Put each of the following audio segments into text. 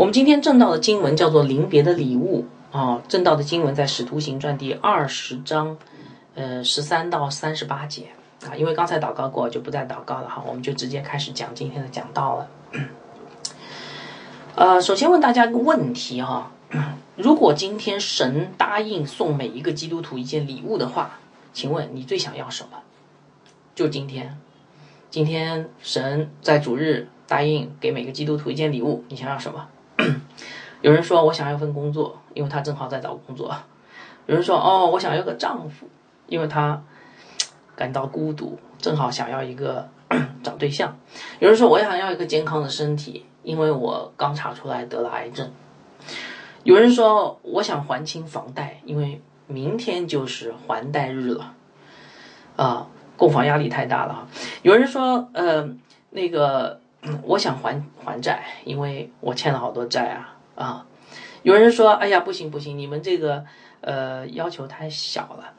我们今天正道的经文叫做“临别的礼物”啊，正道的经文在《使徒行传》第二十章，呃，十三到三十八节啊。因为刚才祷告过，就不再祷告了哈，我们就直接开始讲今天的讲道了。呃，首先问大家一个问题哈，如果今天神答应送每一个基督徒一件礼物的话，请问你最想要什么？就今天，今天神在主日答应给每个基督徒一件礼物，你想要什么？有人说我想要份工作，因为他正好在找工作。有人说哦，我想要个丈夫，因为他感到孤独，正好想要一个 找对象。有人说我想要一个健康的身体，因为我刚查出来得了癌症。有人说我想还清房贷，因为明天就是还贷日了。啊，购房压力太大了。有人说呃，那个我想还还债，因为我欠了好多债啊。啊，有人说：“哎呀，不行不行，你们这个呃要求太小了，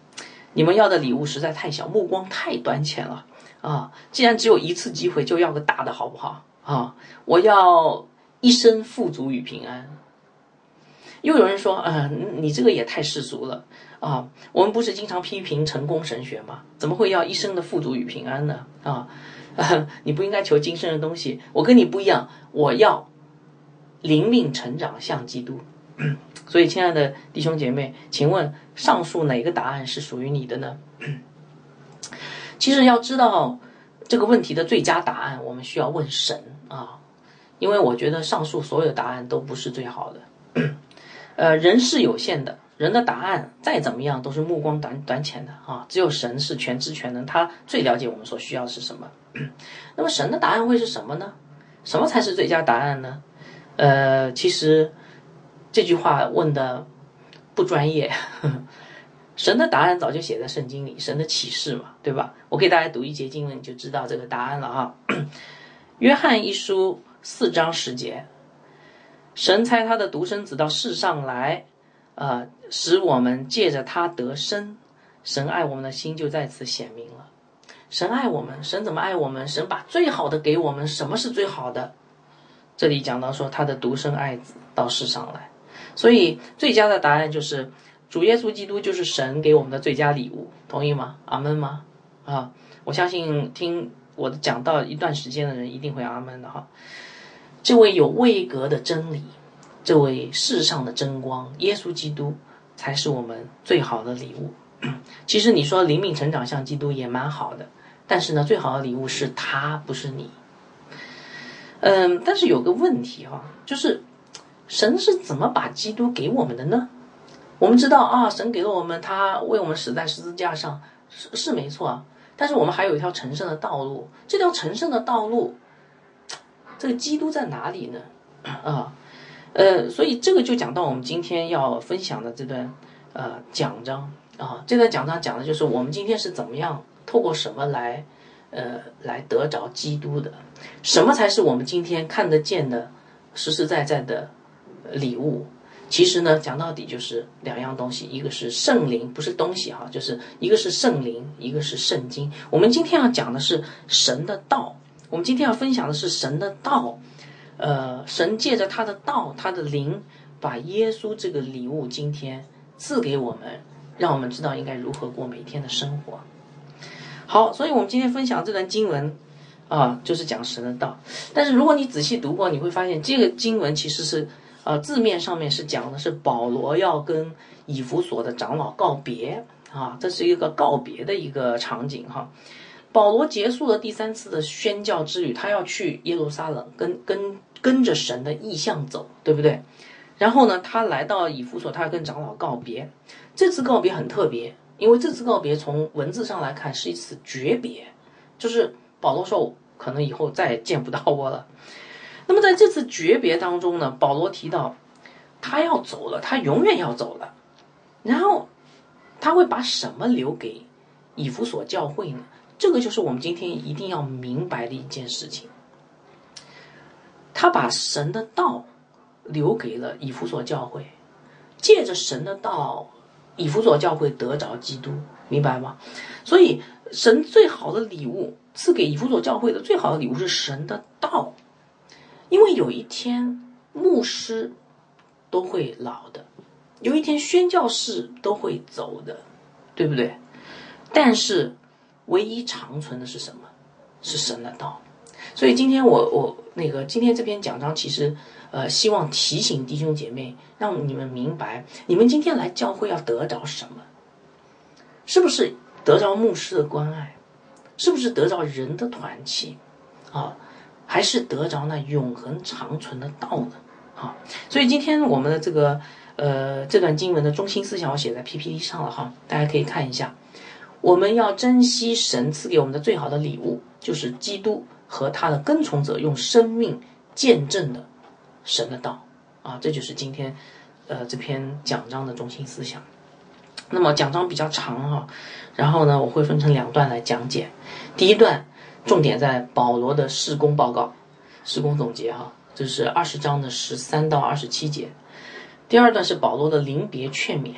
你们要的礼物实在太小，目光太短浅了啊！既然只有一次机会，就要个大的好不好？啊，我要一生富足与平安。”又有人说：“嗯，你这个也太世俗了啊！我们不是经常批评成功神学吗？怎么会要一生的富足与平安呢？啊，你不应该求今生的东西。我跟你不一样，我要。”灵命成长像基督，所以亲爱的弟兄姐妹，请问上述哪个答案是属于你的呢？其实要知道这个问题的最佳答案，我们需要问神啊，因为我觉得上述所有答案都不是最好的。呃，人是有限的，人的答案再怎么样都是目光短短浅的啊，只有神是全知全能，他最了解我们所需要的是什么。那么神的答案会是什么呢？什么才是最佳答案呢？呃，其实这句话问的不专业呵呵。神的答案早就写在圣经里，神的启示嘛，对吧？我给大家读一节经文，你就知道这个答案了哈。约翰一书四章十节，神差他的独生子到世上来，呃，使我们借着他得生。神爱我们的心就在此显明了。神爱我们，神怎么爱我们？神把最好的给我们。什么是最好的？这里讲到说他的独生爱子到世上来，所以最佳的答案就是主耶稣基督就是神给我们的最佳礼物，同意吗？阿门吗？啊，我相信听我讲到一段时间的人一定会阿门的哈。这位有位格的真理，这位世上的真光，耶稣基督才是我们最好的礼物。其实你说灵命成长像基督也蛮好的，但是呢，最好的礼物是他，不是你。嗯，但是有个问题哈，就是神是怎么把基督给我们的呢？我们知道啊，神给了我们，他为我们死在十字架上，是是没错啊。但是我们还有一条成圣的道路，这条成圣的道路，这个基督在哪里呢？啊，呃，所以这个就讲到我们今天要分享的这段呃讲章啊，这段讲章讲的就是我们今天是怎么样透过什么来。呃，来得着基督的，什么才是我们今天看得见的、实实在在的礼物？其实呢，讲到底就是两样东西，一个是圣灵，不是东西哈，就是一个是圣灵，一个是圣经。我们今天要讲的是神的道，我们今天要分享的是神的道。呃，神借着他的道，他的灵，把耶稣这个礼物今天赐给我们，让我们知道应该如何过每天的生活。好，所以我们今天分享这段经文，啊，就是讲神的道。但是如果你仔细读过，你会发现这个经文其实是，呃，字面上面是讲的是保罗要跟以弗所的长老告别啊，这是一个告别的一个场景哈。保罗结束了第三次的宣教之旅，他要去耶路撒冷，跟跟跟着神的意向走，对不对？然后呢，他来到以弗所，他要跟长老告别。这次告别很特别。因为这次告别从文字上来看是一次诀别，就是保罗说可能以后再也见不到我了。那么在这次诀别当中呢，保罗提到他要走了，他永远要走了。然后他会把什么留给以弗所教会呢？这个就是我们今天一定要明白的一件事情。他把神的道留给了以弗所教会，借着神的道。以弗所教会得着基督，明白吗？所以神最好的礼物赐给以弗所教会的最好的礼物是神的道，因为有一天牧师都会老的，有一天宣教士都会走的，对不对？但是唯一长存的是什么？是神的道。所以今天我我那个今天这篇讲章，其实呃希望提醒弟兄姐妹，让你们明白，你们今天来教会要得着什么？是不是得着牧师的关爱？是不是得着人的团契？啊，还是得着那永恒长存的道呢？啊，所以今天我们的这个呃这段经文的中心思想，我写在 PPT 上了哈，大家可以看一下。我们要珍惜神赐给我们的最好的礼物，就是基督。和他的跟从者用生命见证的神的道啊，这就是今天呃这篇讲章的中心思想。那么讲章比较长哈，然后呢我会分成两段来讲解。第一段重点在保罗的施工报告、施工总结哈，这是二十章的十三到二十七节。第二段是保罗的临别劝勉，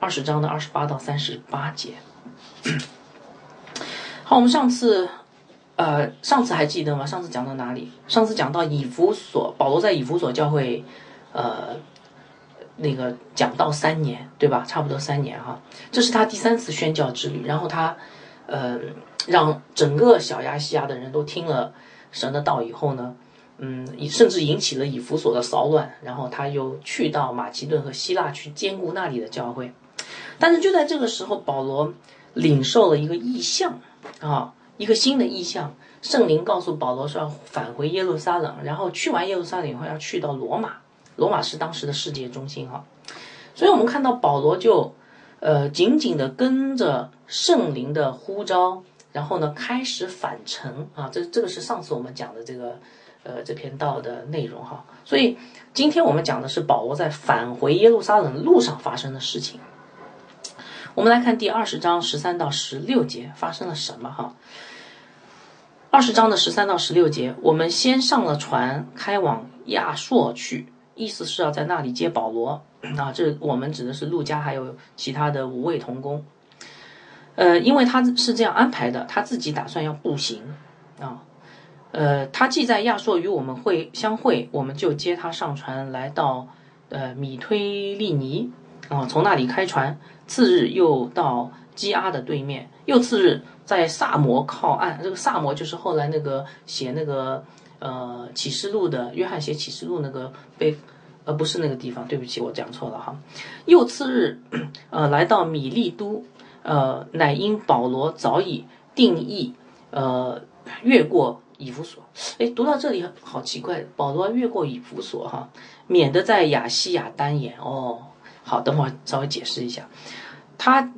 二十章的二十八到三十八节。好，我们上次。呃，上次还记得吗？上次讲到哪里？上次讲到以弗所，保罗在以弗所教会，呃，那个讲道三年，对吧？差不多三年哈。这是他第三次宣教之旅，然后他，呃，让整个小亚细亚的人都听了神的道以后呢，嗯，甚至引起了以弗所的骚乱，然后他又去到马其顿和希腊去兼顾那里的教会。但是就在这个时候，保罗领受了一个意象啊。一个新的意象，圣灵告诉保罗说要返回耶路撒冷，然后去完耶路撒冷以后要去到罗马，罗马是当时的世界中心哈。所以我们看到保罗就，呃，紧紧的跟着圣灵的呼召，然后呢开始返程啊。这这个是上次我们讲的这个，呃，这篇道的内容哈。所以今天我们讲的是保罗在返回耶路撒冷路上发生的事情。我们来看第二十章十三到十六节发生了什么哈？二十章的十三到十六节，我们先上了船，开往亚硕去，意思是要在那里接保罗啊。这我们指的是陆家还有其他的五位同工。呃，因为他是这样安排的，他自己打算要步行啊。呃，他既在亚硕与我们会相会，我们就接他上船来到呃米推利尼啊，从那里开船。次日又到基阿的对面，又次日在萨摩靠岸。这个萨摩就是后来那个写那个呃启示录的约翰写启示录那个被，呃不是那个地方，对不起，我讲错了哈。又次日，呃来到米利都，呃乃因保罗早已定义，呃越过以弗所。哎，读到这里好奇怪，保罗越过以弗所哈，免得在亚细亚单言哦。好，等会儿稍微解释一下。他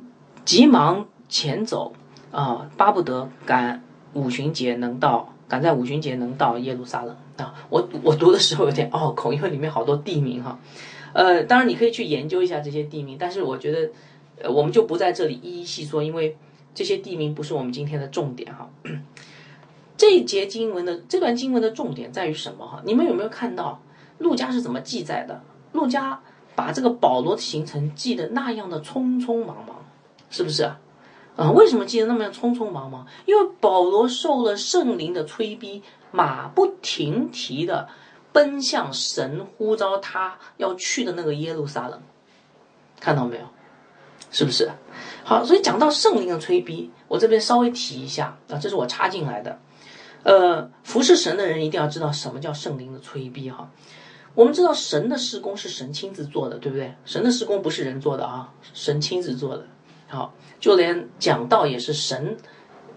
急忙前走啊，巴不得赶五旬节能到，赶在五旬节能到耶路撒冷啊。我我读的时候有点拗口，因为里面好多地名哈。呃，当然你可以去研究一下这些地名，但是我觉得呃我们就不在这里一一细说，因为这些地名不是我们今天的重点哈。这一节经文的这段经文的重点在于什么哈？你们有没有看到陆家是怎么记载的？陆家。把这个保罗的行程记得那样的匆匆忙忙，是不是啊？啊，为什么记得那么样匆匆忙忙？因为保罗受了圣灵的催逼，马不停蹄的奔向神呼召他要去的那个耶路撒冷，看到没有？是不是？好，所以讲到圣灵的催逼，我这边稍微提一下啊，这是我插进来的。呃，服侍神的人一定要知道什么叫圣灵的催逼哈。我们知道神的施工是神亲自做的，对不对？神的施工不是人做的啊，神亲自做的。好，就连讲道也是神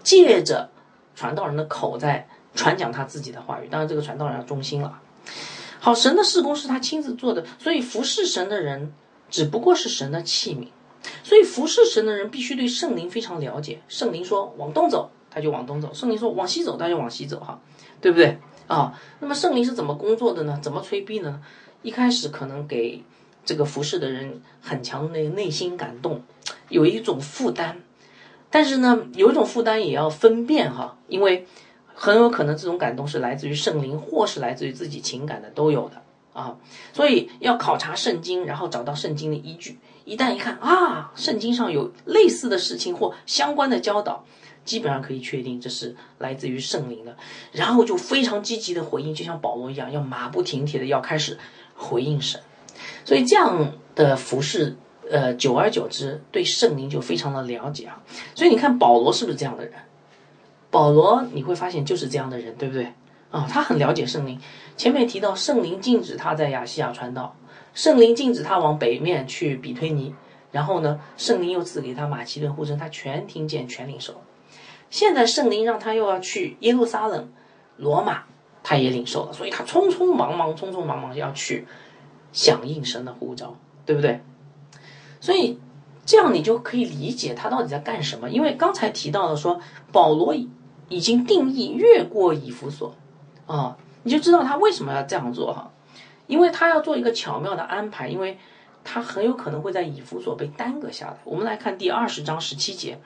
借着传道人的口在传讲他自己的话语。当然，这个传道人要忠心了。好，神的施工是他亲自做的，所以服侍神的人只不过是神的器皿。所以服侍神的人必须对圣灵非常了解。圣灵说往东走，他就往东走；圣灵说往西走，他就往西走，哈，对不对？啊，那么圣灵是怎么工作的呢？怎么催逼呢？一开始可能给这个服侍的人很强的内心感动，有一种负担，但是呢，有一种负担也要分辨哈，因为很有可能这种感动是来自于圣灵，或是来自于自己情感的，都有的啊。所以要考察圣经，然后找到圣经的依据，一旦一看啊，圣经上有类似的事情或相关的教导，基本上可以确定这是来自于圣灵的，然后就非常积极的回应，就像保罗一样，要马不停蹄的要开始回应神。所以这样的服饰，呃，久而久之，对圣灵就非常的了解啊。所以你看保罗是不是这样的人？保罗你会发现就是这样的人，对不对？啊，他很了解圣灵。前面提到圣灵禁止他在亚细亚传道，圣灵禁止他往北面去比推尼，然后呢，圣灵又赐给他马其顿护身，他全听见，全领受。现在圣灵让他又要去耶路撒冷、罗马，他也领受了，所以他匆匆忙忙、匆匆忙忙要去响应神的呼召，对不对？所以这样你就可以理解他到底在干什么。因为刚才提到了说，保罗已经定义越过以弗所啊，你就知道他为什么要这样做哈，因为他要做一个巧妙的安排，因为他很有可能会在以弗所被耽搁下来。我们来看第二十章十七节。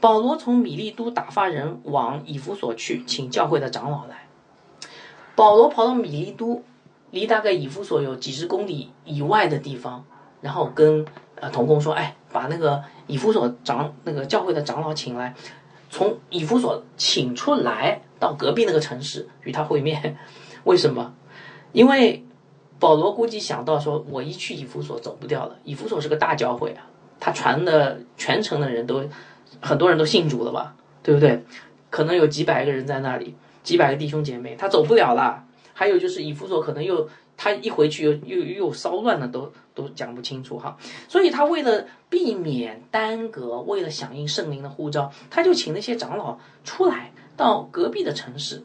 保罗从米利都打发人往以弗所去，请教会的长老来。保罗跑到米利都，离大概以弗所有几十公里以外的地方，然后跟呃同工说：“哎，把那个以弗所长那个教会的长老请来，从以弗所请出来到隔壁那个城市与他会面。为什么？因为保罗估计想到说，我一去以弗所走不掉了。以弗所是个大教会啊，他传的全城的人都。”很多人都信主了吧，对不对？可能有几百个人在那里，几百个弟兄姐妹，他走不了了。还有就是以弗所可能又他一回去又又又骚乱了，都都讲不清楚哈。所以他为了避免耽搁，为了响应圣灵的呼召，他就请那些长老出来到隔壁的城市。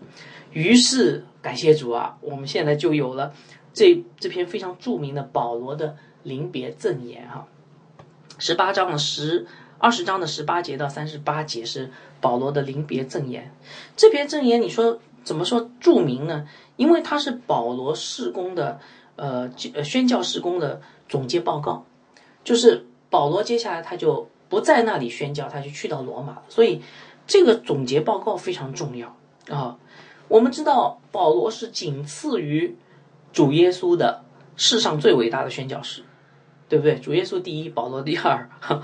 于是感谢主啊，我们现在就有了这这篇非常著名的保罗的临别赠言哈，十八章的十。二十章的十八节到三十八节是保罗的临别赠言。这篇赠言你说怎么说著名呢？因为它是保罗事工的，呃，宣教事工的总结报告。就是保罗接下来他就不在那里宣教，他就去到罗马了。所以这个总结报告非常重要啊。我们知道保罗是仅次于主耶稣的世上最伟大的宣教士，对不对？主耶稣第一，保罗第二。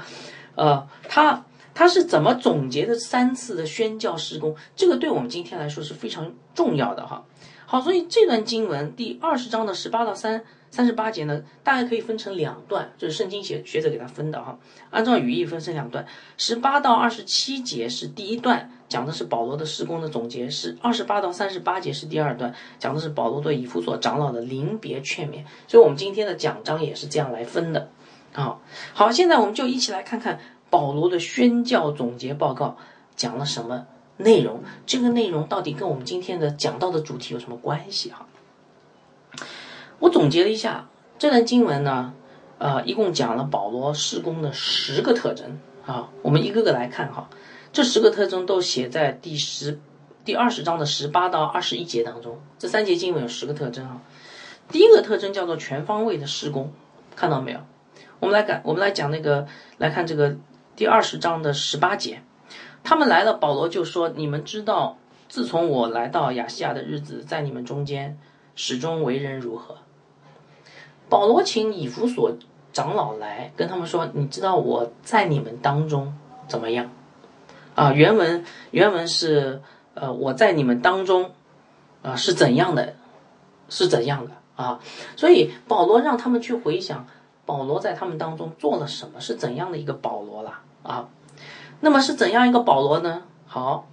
呃，他他是怎么总结的三次的宣教施工？这个对我们今天来说是非常重要的哈。好，所以这段经文第二十章的十八到三三十八节呢，大概可以分成两段，这是圣经学学者给他分的哈。按照语义分成两段，十八到二十七节是第一段，讲的是保罗的施工的总结；是二十八到三十八节是第二段，讲的是保罗对以弗所长老的临别劝勉。所以我们今天的讲章也是这样来分的。好，好，现在我们就一起来看看保罗的宣教总结报告讲了什么内容。这个内容到底跟我们今天的讲到的主题有什么关系？哈，我总结了一下这段经文呢，呃，一共讲了保罗施工的十个特征啊。我们一个个来看哈，这十个特征都写在第十、第二十章的十八到二十一节当中。这三节经文有十个特征啊。第一个特征叫做全方位的施工，看到没有？我们来讲，我们来讲那个，来看这个第二十章的十八节。他们来了，保罗就说：“你们知道，自从我来到亚细亚的日子，在你们中间始终为人如何？”保罗请以弗所长老来跟他们说：“你知道我在你们当中怎么样？”啊，原文原文是呃，我在你们当中啊是怎样的？是怎样的啊？所以保罗让他们去回想。保罗在他们当中做了什么？是怎样的一个保罗啦？啊，那么是怎样一个保罗呢？好，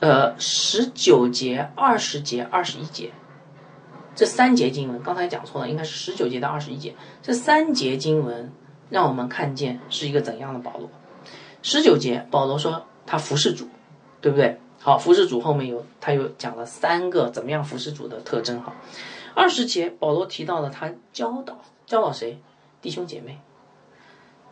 呃，十九节、二十节、二十一节，这三节经文刚才讲错了，应该是十九节到二十一节。这三节经文让我们看见是一个怎样的保罗。十九节，保罗说他服侍主，对不对？好，服侍主后面有他又讲了三个怎么样服侍主的特征。哈，二十节，保罗提到了他教导。教导谁？弟兄姐妹。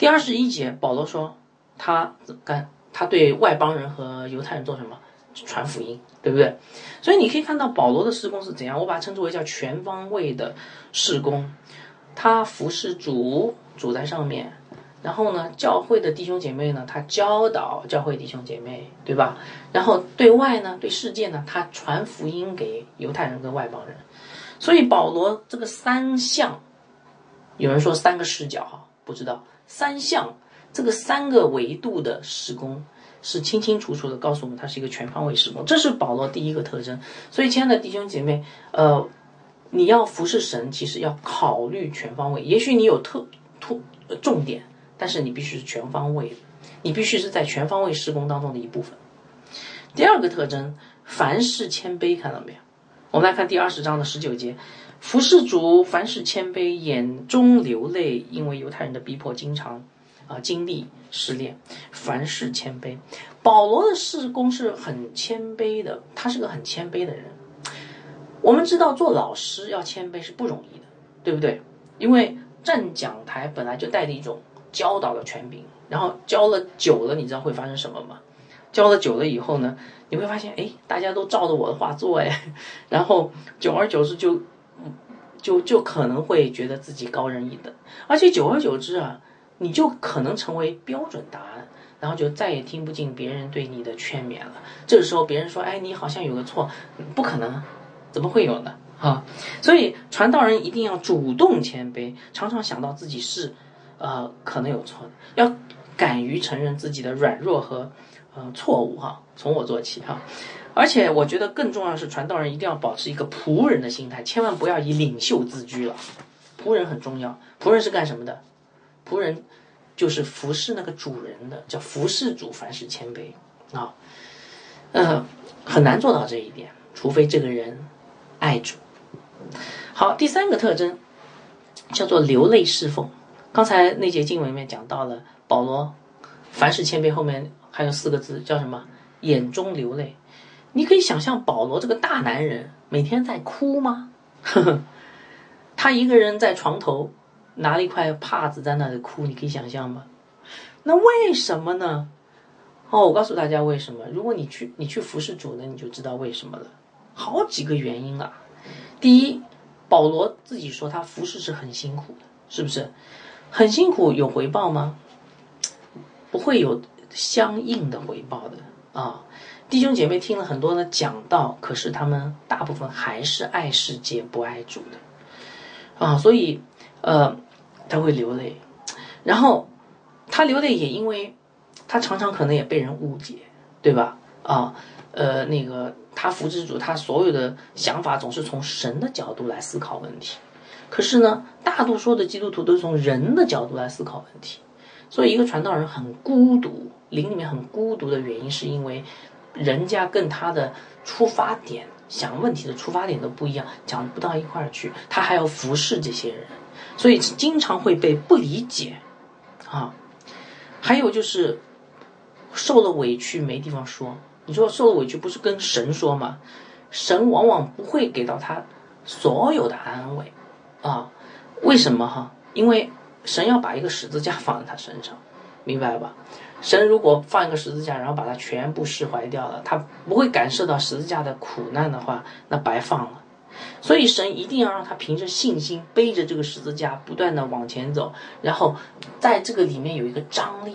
第二十一节，保罗说他干，他对外邦人和犹太人做什么？传福音，对不对？所以你可以看到保罗的施工是怎样，我把它称之为叫全方位的施工。他服侍主，主在上面，然后呢，教会的弟兄姐妹呢，他教导教会弟兄姐妹，对吧？然后对外呢，对世界呢，他传福音给犹太人跟外邦人。所以保罗这个三项。有人说三个视角哈，不知道。三项这个三个维度的施工是清清楚楚的告诉我们，它是一个全方位施工，这是保罗第一个特征。所以，亲爱的弟兄姐妹，呃，你要服侍神，其实要考虑全方位。也许你有特突重点，但是你必须是全方位的，你必须是在全方位施工当中的一部分。第二个特征，凡事谦卑，看到没有？我们来看第二十章的十九节。服侍主，凡事谦卑，眼中流泪，因为犹太人的逼迫，经常啊经历失恋。凡事谦卑，保罗的事工是很谦卑的，他是个很谦卑的人。我们知道做老师要谦卑是不容易的，对不对？因为站讲台本来就带着一种教导的权柄，然后教了久了，你知道会发生什么吗？教了久了以后呢，你会发现，哎，大家都照着我的话做，哎，然后久而久之就。就就可能会觉得自己高人一等，而且久而久之啊，你就可能成为标准答案，然后就再也听不进别人对你的劝勉了。这个时候别人说：“哎，你好像有个错，不可能，怎么会有呢？”啊，所以传道人一定要主动谦卑，常常想到自己是，呃，可能有错的，要敢于承认自己的软弱和呃错误哈。从我做起哈。而且我觉得更重要的是，传道人一定要保持一个仆人的心态，千万不要以领袖自居了。仆人很重要，仆人是干什么的？仆人就是服侍那个主人的，叫服侍主，凡事谦卑啊。嗯，很难做到这一点，除非这个人爱主。好，第三个特征叫做流泪侍奉。刚才那节经文里面讲到了保罗，凡事谦卑，后面还有四个字叫什么？眼中流泪。你可以想象保罗这个大男人每天在哭吗？他一个人在床头拿了一块帕子在那里哭，你可以想象吗？那为什么呢？哦，我告诉大家为什么。如果你去你去服侍主呢，你就知道为什么了。好几个原因啊。第一，保罗自己说他服侍是很辛苦的，是不是？很辛苦有回报吗？不会有相应的回报的啊。弟兄姐妹听了很多的讲道，可是他们大部分还是爱世界不爱主的，啊，所以呃他会流泪，然后他流泪也因为他常常可能也被人误解，对吧？啊，呃，那个他扶持主，他所有的想法总是从神的角度来思考问题，可是呢，大多数的基督徒都是从人的角度来思考问题，所以一个传道人很孤独，灵里面很孤独的原因是因为。人家跟他的出发点想问题的出发点都不一样，讲不到一块儿去。他还要服侍这些人，所以经常会被不理解啊。还有就是受了委屈没地方说。你说受了委屈不是跟神说吗？神往往不会给到他所有的安慰啊。为什么哈？因为神要把一个十字架放在他身上，明白吧？神如果放一个十字架，然后把它全部释怀掉了，他不会感受到十字架的苦难的话，那白放了。所以神一定要让他凭着信心背着这个十字架不断的往前走，然后在这个里面有一个张力，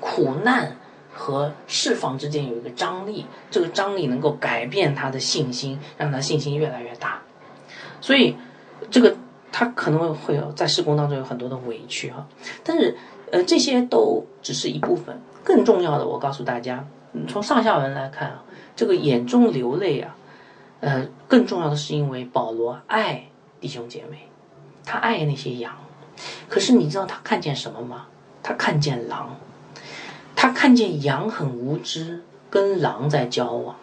苦难和释放之间有一个张力，这个张力能够改变他的信心，让他信心越来越大。所以这个他可能会有在施工当中有很多的委屈哈，但是。呃，这些都只是一部分，更重要的，我告诉大家，嗯从上下文来看啊，这个眼中流泪啊，呃，更重要的是因为保罗爱弟兄姐妹，他爱那些羊，可是你知道他看见什么吗？他看见狼，他看见羊很无知，跟狼在交往，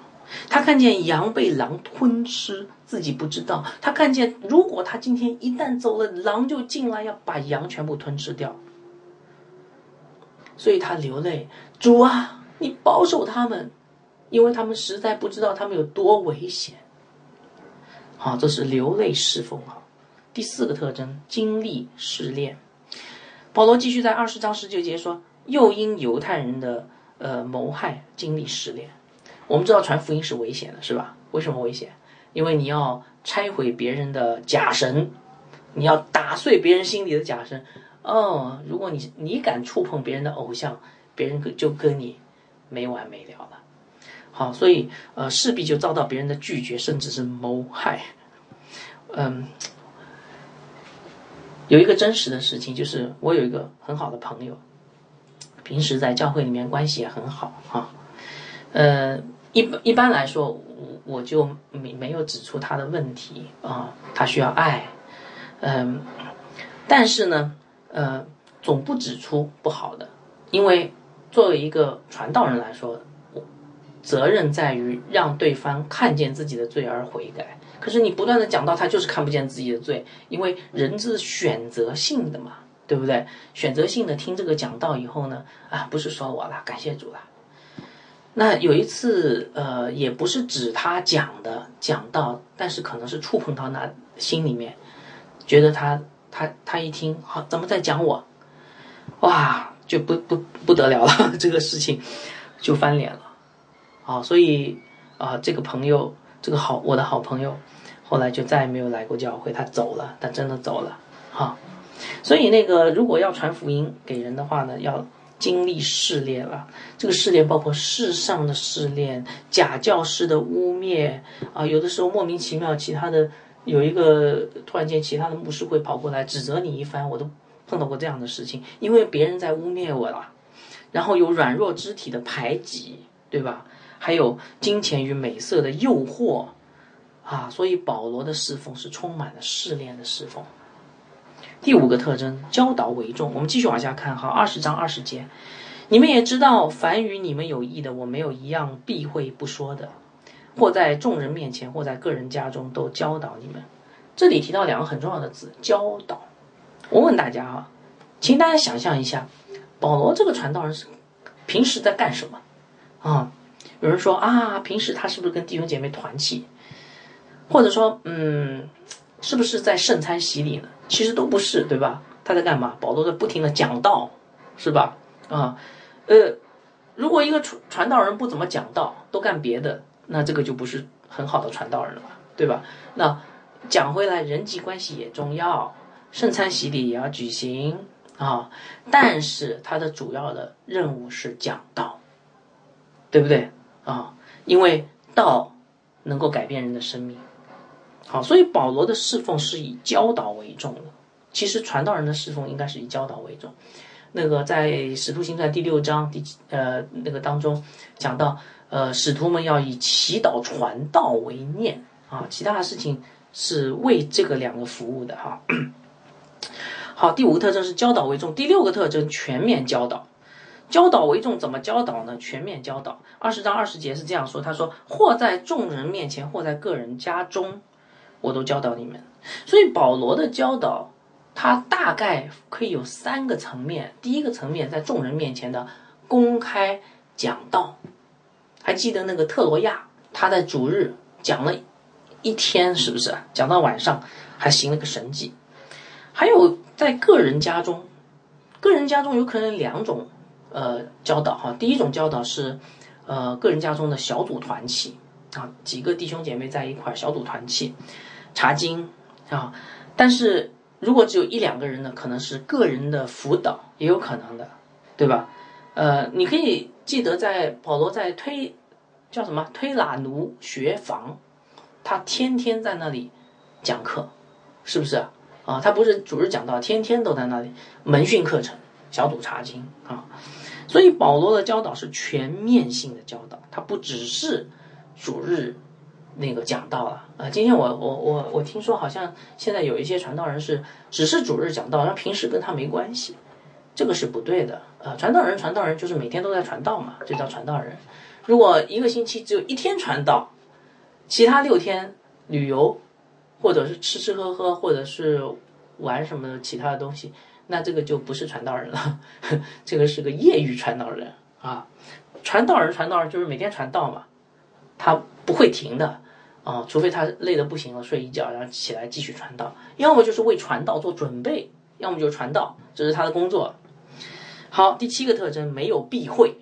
他看见羊被狼吞吃，自己不知道，他看见如果他今天一旦走了，狼就进来要把羊全部吞吃掉。所以他流泪，主啊，你保守他们，因为他们实在不知道他们有多危险。好，这是流泪侍奉啊。第四个特征，经历试炼。保罗继续在二十章十九节说，又因犹太人的呃谋害经历试炼。我们知道传福音是危险的，是吧？为什么危险？因为你要拆毁别人的假神，你要打碎别人心里的假神。哦，如果你你敢触碰别人的偶像，别人就跟你没完没了了。好，所以呃，势必就遭到别人的拒绝，甚至是谋害。嗯，有一个真实的事情，就是我有一个很好的朋友，平时在教会里面关系也很好哈。呃，一一般来说，我我就没没有指出他的问题啊，他需要爱，嗯，但是呢，呃，总不指出不好的，因为作为一个传道人来说，责任在于让对方看见自己的罪而悔改。可是你不断的讲到他就是看不见自己的罪，因为人是选择性的嘛，对不对？选择性的听这个讲道以后呢，啊，不是说我了，感谢主了。那有一次，呃，也不是指他讲的讲到，但是可能是触碰到那心里面，觉得他他他一听，好，怎么在讲我？哇，就不不不得了了，这个事情就翻脸了。好，所以啊，这个朋友。这个好，我的好朋友，后来就再也没有来过教会，他走了，他真的走了，哈。所以那个如果要传福音给人的话呢，要经历试炼了。这个试炼包括世上的试炼、假教师的污蔑啊，有的时候莫名其妙，其他的有一个突然间其他的牧师会跑过来指责你一番，我都碰到过这样的事情，因为别人在污蔑我了，然后有软弱肢体的排挤，对吧？还有金钱与美色的诱惑，啊，所以保罗的侍奉是充满了试炼的侍奉。第五个特征，教导为重。我们继续往下看，哈，二十章二十节，你们也知道，凡与你们有益的，我没有一样避讳不说的，或在众人面前，或在个人家中，都教导你们。这里提到两个很重要的字，教导。我问大家啊，请大家想象一下，保罗这个传道人是平时在干什么啊？有人说啊，平时他是不是跟弟兄姐妹团契，或者说，嗯，是不是在圣餐洗礼呢？其实都不是，对吧？他在干嘛？保罗在不停的讲道，是吧？啊，呃，如果一个传传道人不怎么讲道，都干别的，那这个就不是很好的传道人了，对吧？那讲回来，人际关系也重要，圣餐洗礼也要举行啊，但是他的主要的任务是讲道，对不对？啊，因为道能够改变人的生命，好，所以保罗的侍奉是以教导为重的。其实传道人的侍奉应该是以教导为重。那个在《使徒行传》第六章第呃那个当中讲到，呃，使徒们要以祈祷传道为念啊，其他的事情是为这个两个服务的哈。好，第五个特征是教导为重，第六个特征全面教导。教导为重，怎么教导呢？全面教导。二十章二十节是这样说：“他说，或在众人面前，或在个人家中，我都教导你们。”所以保罗的教导，他大概可以有三个层面。第一个层面，在众人面前的公开讲道。还记得那个特罗亚，他在主日讲了一天，是不是？讲到晚上，还行了个神迹。还有在个人家中，个人家中有可能两种。呃，教导哈，第一种教导是，呃，个人家中的小组团契啊，几个弟兄姐妹在一块小组团契查经啊。但是如果只有一两个人呢，可能是个人的辅导也有可能的，对吧？呃，你可以记得在保罗在推叫什么推拉奴学房，他天天在那里讲课，是不是啊？他不是主日讲道，天天都在那里门训课程。小组查经啊，所以保罗的教导是全面性的教导，他不只是主日那个讲道了啊。今天我我我我听说好像现在有一些传道人是只是主日讲道，那平时跟他没关系，这个是不对的。呃，传道人传道人就是每天都在传道嘛，这叫传道人。如果一个星期只有一天传道，其他六天旅游，或者是吃吃喝喝，或者是玩什么其他的东西。那这个就不是传道人了，这个是个业余传道人啊。传道人，传道人就是每天传道嘛，他不会停的啊，除非他累得不行了，睡一觉，然后起来继续传道。要么就是为传道做准备，要么就是传道，这是他的工作。好，第七个特征没有避讳。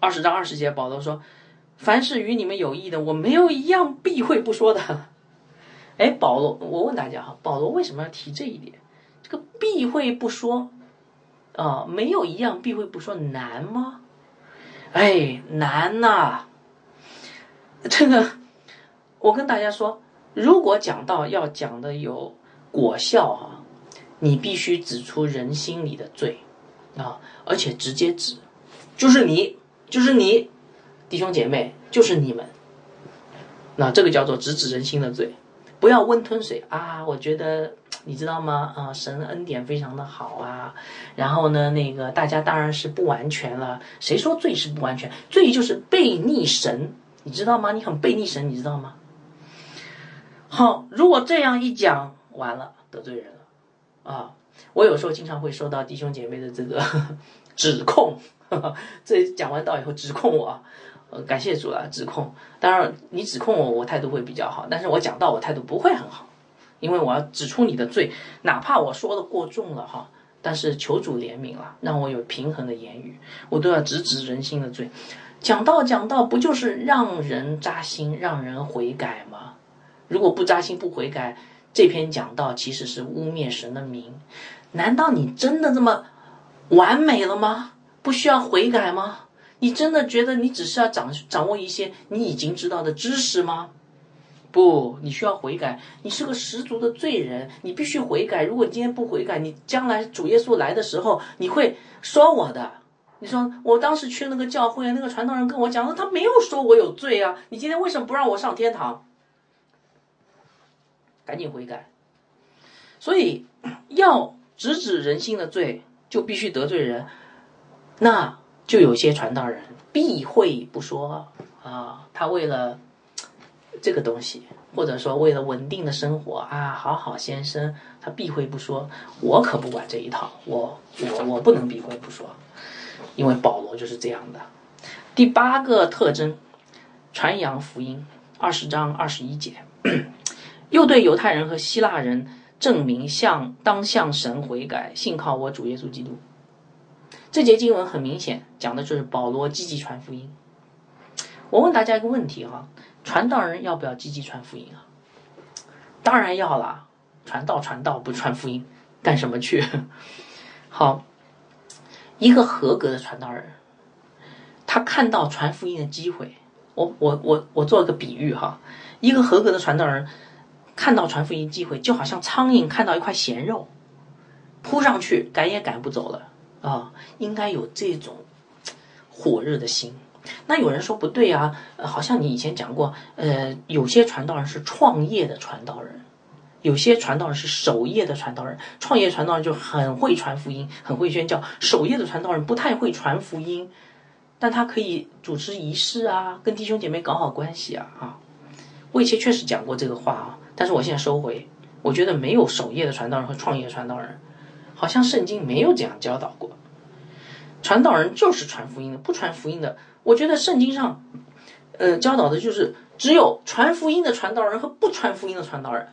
二十章二十节，保罗说：“凡是与你们有益的，我没有一样避讳不说的。”哎，保罗，我问大家哈，保罗为什么要提这一点？这个避讳不说，啊，没有一样避讳不说难吗？哎，难呐！这个，我跟大家说，如果讲到要讲的有果效啊，你必须指出人心里的罪啊，而且直接指，就是你，就是你，弟兄姐妹，就是你们。那这个叫做直指人心的罪，不要温吞水啊！我觉得你知道吗？啊，神恩典非常的好啊。然后呢，那个大家当然是不完全了。谁说罪是不完全？罪就是背逆神，你知道吗？你很背逆神，你知道吗？好，如果这样一讲，完了得罪人了啊！我有时候经常会收到弟兄姐妹的这个 指控，这讲完道以后指控我。呃感谢主啊！指控，当然你指控我，我态度会比较好，但是我讲到我态度不会很好，因为我要指出你的罪，哪怕我说的过重了哈，但是求主怜悯了，让我有平衡的言语，我都要直指人心的罪。讲道讲道，不就是让人扎心，让人悔改吗？如果不扎心不悔改，这篇讲道其实是污蔑神的名。难道你真的这么完美了吗？不需要悔改吗？你真的觉得你只是要掌掌握一些你已经知道的知识吗？不，你需要悔改。你是个十足的罪人，你必须悔改。如果你今天不悔改，你将来主耶稣来的时候，你会说我的。你说我当时去那个教会，那个传道人跟我讲，他没有说我有罪啊。你今天为什么不让我上天堂？赶紧悔改。所以要直指人心的罪，就必须得罪人。那。就有些传道人避讳不说啊，他为了这个东西，或者说为了稳定的生活啊，好好先生，他避讳不说。我可不管这一套，我我我不能避讳不说，因为保罗就是这样的。第八个特征，传扬福音，二十章二十一节，又对犹太人和希腊人证明向当向神悔改，信靠我主耶稣基督。这节经文很明显讲的就是保罗积极传福音。我问大家一个问题哈，传道人要不要积极传福音啊？当然要啦，传道传道不传福音干什么去？好，一个合格的传道人，他看到传福音的机会，我我我我做了个比喻哈，一个合格的传道人看到传福音机会，就好像苍蝇看到一块咸肉，扑上去赶也赶不走了。啊，应该有这种火热的心。那有人说不对啊，好像你以前讲过，呃，有些传道人是创业的传道人，有些传道人是守业的传道人。创业传道人就很会传福音，很会宣教；守业的传道人不太会传福音，但他可以主持仪式啊，跟弟兄姐妹搞好关系啊。啊，我以前确实讲过这个话啊，但是我现在收回，我觉得没有守业的传道人和创业传道人。好像圣经没有这样教导过，传道人就是传福音的，不传福音的，我觉得圣经上，呃，教导的就是只有传福音的传道人和不传福音的传道人，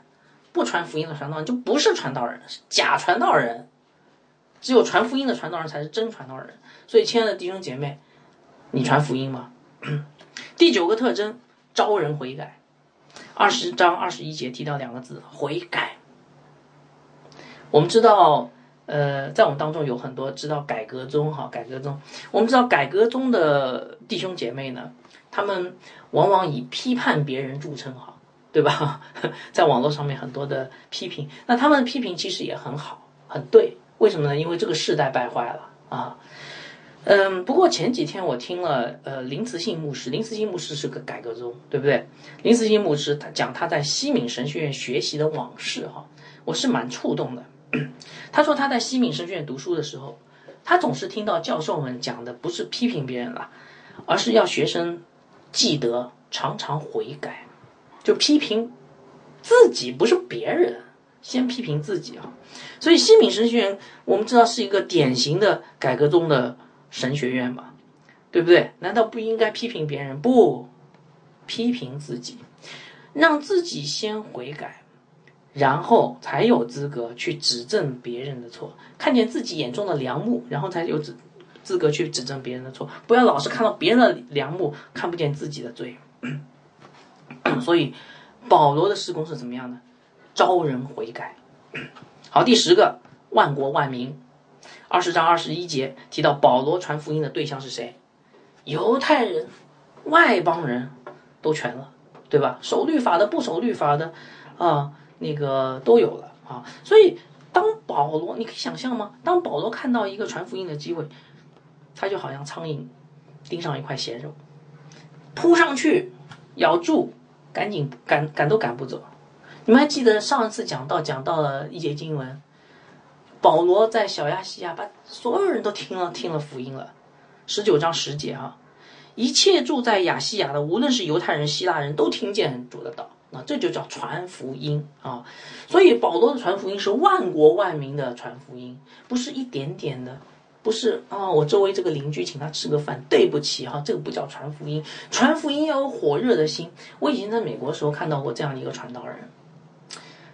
不传福音的传道人就不是传道人，是假传道人，只有传福音的传道人才是真传道人。所以，亲爱的弟兄姐妹，你传福音吗？第九个特征，招人悔改。二十章二十一节提到两个字，悔改。我们知道。呃，在我们当中有很多知道改革中哈，改革中，我们知道改革中的弟兄姐妹呢，他们往往以批判别人著称哈，对吧？在网络上面很多的批评，那他们的批评其实也很好，很对。为什么呢？因为这个世代败坏了啊。嗯，不过前几天我听了呃林慈信牧师，林慈信牧师是个改革中，对不对？林慈信牧师他讲他在西敏神学院学习的往事哈，我是蛮触动的。他说他在西敏神学院读书的时候，他总是听到教授们讲的不是批评别人了，而是要学生记得常常悔改，就批评自己，不是别人，先批评自己啊。所以西敏神学院我们知道是一个典型的改革中的神学院嘛，对不对？难道不应该批评别人？不，批评自己，让自己先悔改。然后才有资格去指正别人的错，看见自己眼中的良木，然后才有资资格去指正别人的错。不要老是看到别人的良木，看不见自己的罪。所以，保罗的施工是怎么样的？招人悔改。好，第十个，万国万民。二十章二十一节提到保罗传福音的对象是谁？犹太人、外邦人都全了，对吧？守律法的、不守律法的，啊。那个都有了啊，所以当保罗，你可以想象吗？当保罗看到一个传福音的机会，他就好像苍蝇盯上一块咸肉，扑上去咬住，赶紧赶赶都赶不走。你们还记得上一次讲到讲到了一节经文，保罗在小亚细亚把所有人都听了听了福音了，十九章十节啊，一切住在亚细亚的，无论是犹太人、希腊人都听见主的道，那这就叫传福音啊。所以保罗的传福音是万国万民的传福音，不是一点点的，不是啊，我周围这个邻居请他吃个饭，对不起哈，这个不叫传福音，传福音要有火热的心。我以前在美国的时候看到过这样一个传道人。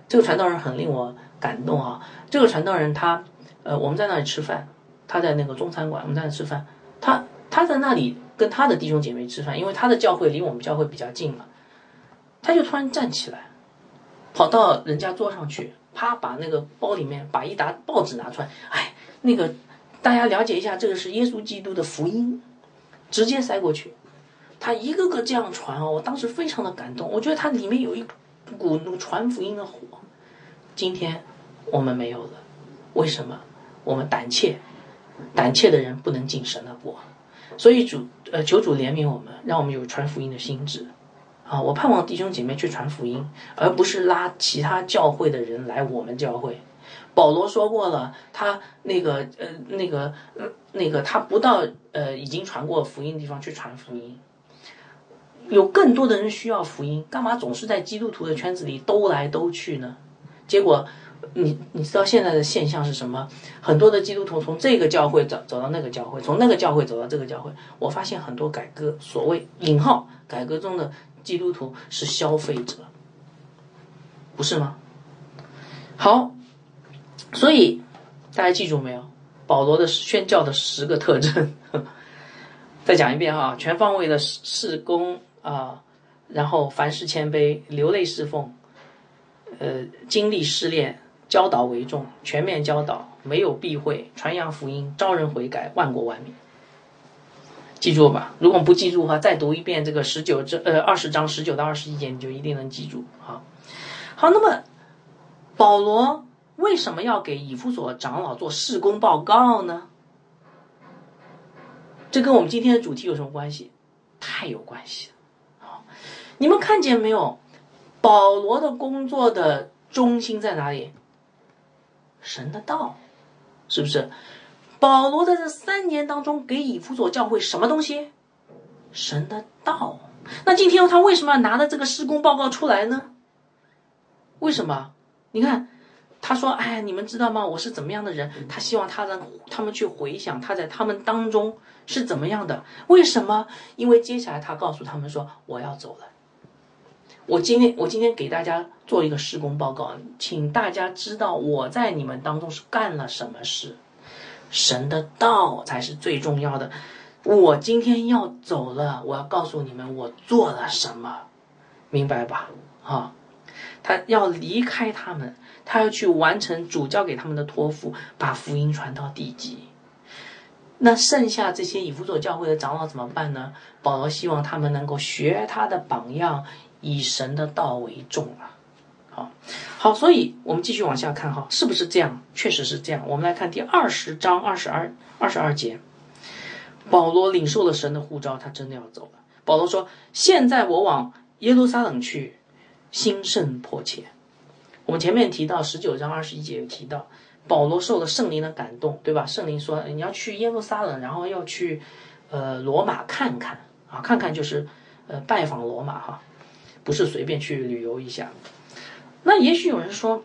这个传道人很令我感动啊！这个传道人他，呃，我们在那里吃饭，他在那个中餐馆，我们在那吃饭，他他在那里跟他的弟兄姐妹吃饭，因为他的教会离我们教会比较近嘛，他就突然站起来，跑到人家桌上去，啪把那个包里面把一沓报纸拿出来，哎，那个大家了解一下，这个是耶稣基督的福音，直接塞过去，他一个个这样传哦，我当时非常的感动，我觉得他里面有一。股那个传福音的火，今天我们没有了。为什么？我们胆怯，胆怯的人不能进神的国。所以主呃求主怜悯我们，让我们有传福音的心智啊！我盼望弟兄姐妹去传福音，而不是拉其他教会的人来我们教会。保罗说过了，他那个呃那个那个他不到呃已经传过福音的地方去传福音。有更多的人需要福音，干嘛总是在基督徒的圈子里兜来兜去呢？结果，你你知道现在的现象是什么？很多的基督徒从这个教会走走到那个教会，从那个教会走到这个教会。我发现很多改革所谓引号改革中的基督徒是消费者，不是吗？好，所以大家记住没有？保罗的宣教的十个特征，再讲一遍哈，全方位的事工。啊，然后凡事谦卑，流泪侍奉，呃，经历试炼，教导为重，全面教导，没有避讳，传扬福音，招人悔改，万国万民。记住吧，如果不记住的话，再读一遍这个十九章，呃，二十章十九到二十一节，你就一定能记住。好，好，那么保罗为什么要给以弗所长老做事工报告呢？这跟我们今天的主题有什么关系？太有关系了。好你们看见没有？保罗的工作的中心在哪里？神的道，是不是？保罗在这三年当中给以弗所教会什么东西？神的道。那今天他为什么要拿着这个施工报告出来呢？为什么？你看，他说：“哎，你们知道吗？我是怎么样的人？”他希望他让他们去回想他在他们当中是怎么样的。为什么？因为接下来他告诉他们说：“我要走了。”我今天我今天给大家做一个施工报告，请大家知道我在你们当中是干了什么事。神的道才是最重要的。我今天要走了，我要告诉你们我做了什么，明白吧？哈，他要离开他们，他要去完成主教给他们的托付，把福音传到地极。那剩下这些以弗所教会的长老怎么办呢？保罗希望他们能够学他的榜样。以神的道为重啊，好，好，所以我们继续往下看哈，是不是这样？确实是这样。我们来看第二十章二十二二十二节，保罗领受了神的呼召，他真的要走了。保罗说：“现在我往耶路撒冷去，心甚迫切。”我们前面提到十九章二十一节有提到，保罗受了圣灵的感动，对吧？圣灵说你要去耶路撒冷，然后要去呃罗马看看啊，看看就是呃拜访罗马哈。不是随便去旅游一下，那也许有人说，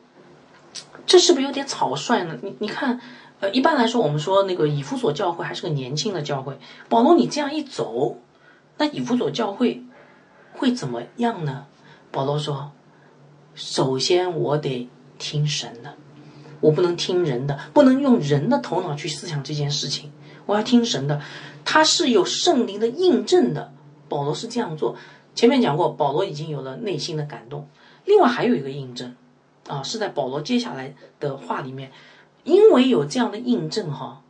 这是不是有点草率呢？你你看，呃，一般来说，我们说那个以弗所教会还是个年轻的教会。保罗，你这样一走，那以弗所教会会怎么样呢？保罗说，首先我得听神的，我不能听人的，不能用人的头脑去思想这件事情，我要听神的，他是有圣灵的印证的。保罗是这样做。前面讲过，保罗已经有了内心的感动。另外还有一个印证，啊，是在保罗接下来的话里面，因为有这样的印证哈，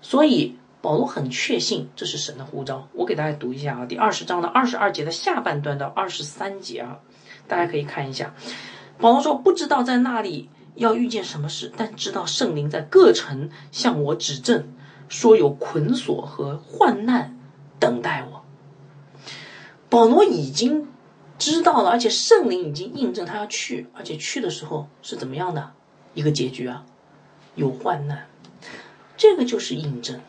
所以保罗很确信这是神的呼召。我给大家读一下啊，第二十章的二十二节的下半段到二十三节啊，大家可以看一下。保罗说：“不知道在那里要遇见什么事，但知道圣灵在各城向我指证，说有捆锁和患难等待我。保罗已经知道了，而且圣灵已经印证他要去，而且去的时候是怎么样的一个结局啊？有患难，这个就是印证。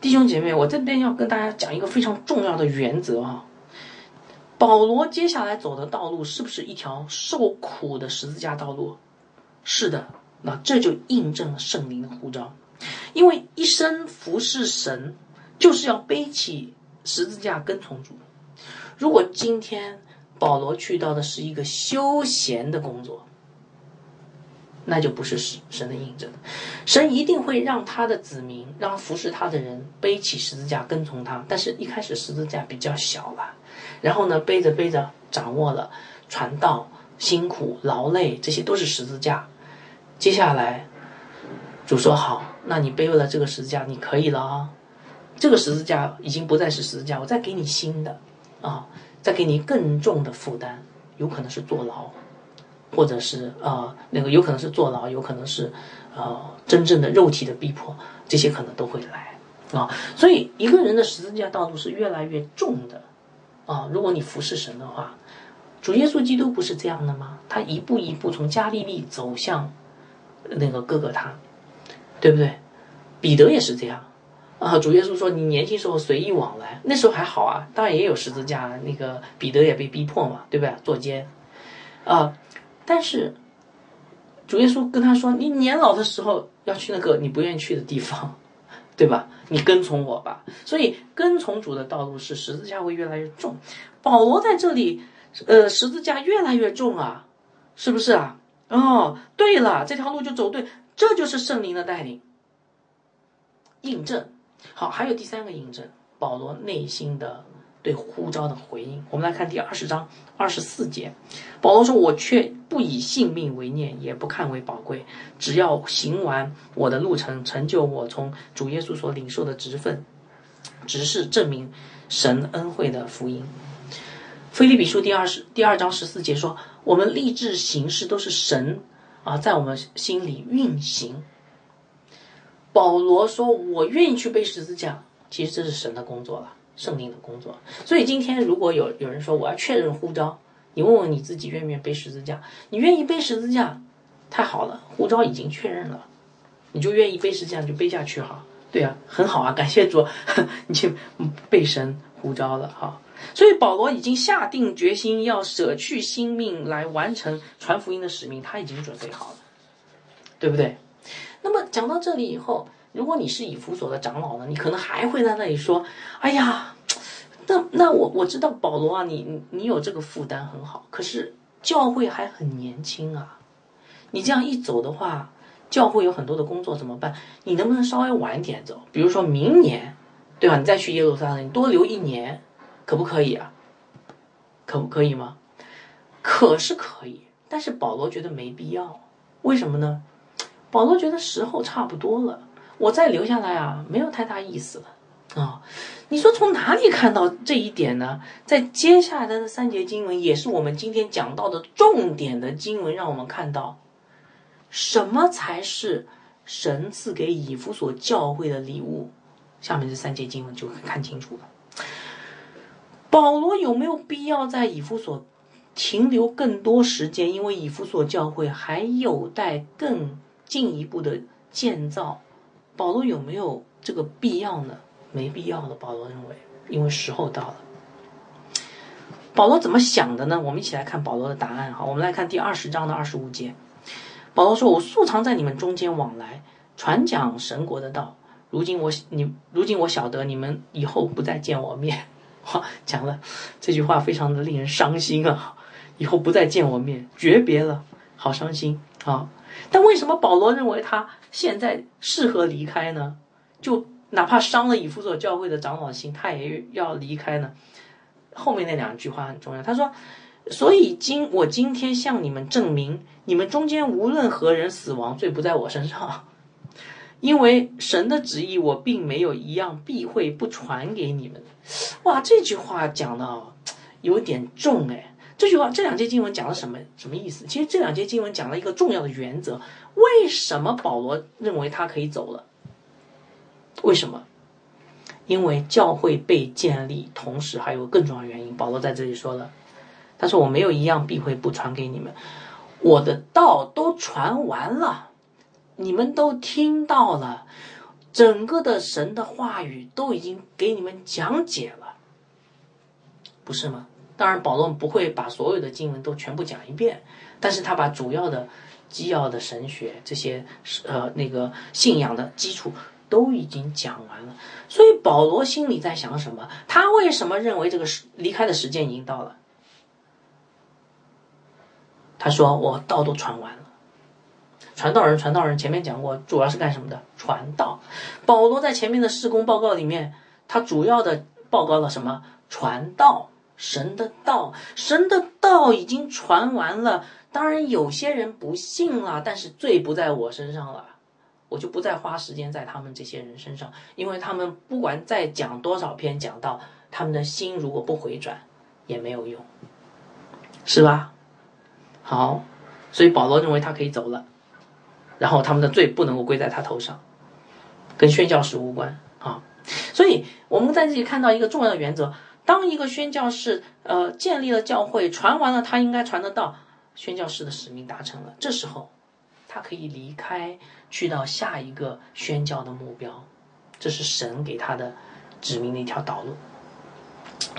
弟兄姐妹，我这边要跟大家讲一个非常重要的原则啊。保罗接下来走的道路是不是一条受苦的十字架道路？是的，那这就印证了圣灵的呼召，因为一生服侍神，就是要背起十字架跟从主。如果今天保罗去到的是一个休闲的工作，那就不是神的印证。神一定会让他的子民，让服侍他的人背起十字架跟从他，但是一开始十字架比较小了。然后呢，背着背着，掌握了传道辛苦劳累，这些都是十字架。接下来，主说好，那你背了这个十字架，你可以了啊。这个十字架已经不再是十字架，我再给你新的啊，再给你更重的负担，有可能是坐牢，或者是呃那个有可能是坐牢，有可能是呃真正的肉体的逼迫，这些可能都会来啊。所以一个人的十字架道路是越来越重的。啊，如果你服侍神的话，主耶稣基督不是这样的吗？他一步一步从加利利走向那个哥哥他，对不对？彼得也是这样啊。主耶稣说：“你年轻时候随意往来，那时候还好啊，当然也有十字架。那个彼得也被逼迫嘛，对不对？坐监啊。但是主耶稣跟他说：‘你年老的时候要去那个你不愿意去的地方。’”对吧？你跟从我吧。所以跟从主的道路是十字架会越来越重。保罗在这里，呃，十字架越来越重啊，是不是啊？哦，对了，这条路就走对，这就是圣灵的带领。印证好，还有第三个印证，保罗内心的。对呼召的回应，我们来看第二十章二十四节，保罗说：“我却不以性命为念，也不看为宝贵，只要行完我的路程，成就我从主耶稣所领受的职分，只是证明神恩惠的福音。”菲利比书第二十第二章十四节说：“我们立志行事都是神啊，在我们心里运行。”保罗说：“我愿意去背十字架，其实这是神的工作了。”圣灵的工作，所以今天如果有有人说我要确认呼召，你问问你自己愿不愿意背十字架？你愿意背十字架，太好了，呼召已经确认了，你就愿意背十字架就背下去哈。对啊，很好啊，感谢主，你就背神呼召了哈。所以保罗已经下定决心要舍去性命来完成传福音的使命，他已经准备好了，对不对？那么讲到这里以后。如果你是以弗所的长老呢，你可能还会在那里说：“哎呀，那那我我知道保罗啊，你你你有这个负担很好，可是教会还很年轻啊，你这样一走的话，教会有很多的工作怎么办？你能不能稍微晚点走？比如说明年，对吧？你再去耶路撒冷，你多留一年，可不可以啊？可不可以吗？可是可以，但是保罗觉得没必要，为什么呢？保罗觉得时候差不多了。我再留下来啊，没有太大意思了啊！你说从哪里看到这一点呢？在接下来的三节经文，也是我们今天讲到的重点的经文，让我们看到什么才是神赐给以弗所教会的礼物。下面这三节经文就看清楚了。保罗有没有必要在以弗所停留更多时间？因为以弗所教会还有待更进一步的建造。保罗有没有这个必要呢？没必要的。保罗认为，因为时候到了。保罗怎么想的呢？我们一起来看保罗的答案。好，我们来看第二十章的二十五节。保罗说：“我素常在你们中间往来，传讲神国的道。如今我你如今我晓得你们以后不再见我面。”哇，讲了这句话非常的令人伤心啊！以后不再见我面，诀别了，好伤心啊！但为什么保罗认为他现在适合离开呢？就哪怕伤了以弗所教会的长老心，他也要离开呢？后面那两句话很重要。他说：“所以今我今天向你们证明，你们中间无论何人死亡，罪不在我身上，因为神的旨意我并没有一样避讳不传给你们。”哇，这句话讲的有点重哎。这句话这两节经文讲了什么什么意思？其实这两节经文讲了一个重要的原则：为什么保罗认为他可以走了？为什么？因为教会被建立，同时还有更重要原因。保罗在这里说了，他说：“我没有一样避讳不传给你们，我的道都传完了，你们都听到了，整个的神的话语都已经给你们讲解了，不是吗？当然，保罗不会把所有的经文都全部讲一遍，但是他把主要的、基要的神学这些呃那个信仰的基础。”都已经讲完了，所以保罗心里在想什么？他为什么认为这个时离开的时间已经到了？他说：“我道都传完了。”传道人，传道人前面讲过，主要是干什么的？传道。保罗在前面的施工报告里面，他主要的报告了什么？传道，神的道，神的道已经传完了。当然，有些人不信了，但是罪不在我身上了。我就不再花时间在他们这些人身上，因为他们不管再讲多少篇讲到，他们的心如果不回转，也没有用，是吧？好，所以保罗认为他可以走了，然后他们的罪不能够归在他头上，跟宣教士无关啊。所以我们在这里看到一个重要的原则：当一个宣教士呃建立了教会，传完了他应该传得到，宣教士的使命达成了，这时候。他可以离开，去到下一个宣教的目标，这是神给他的指明的一条道路。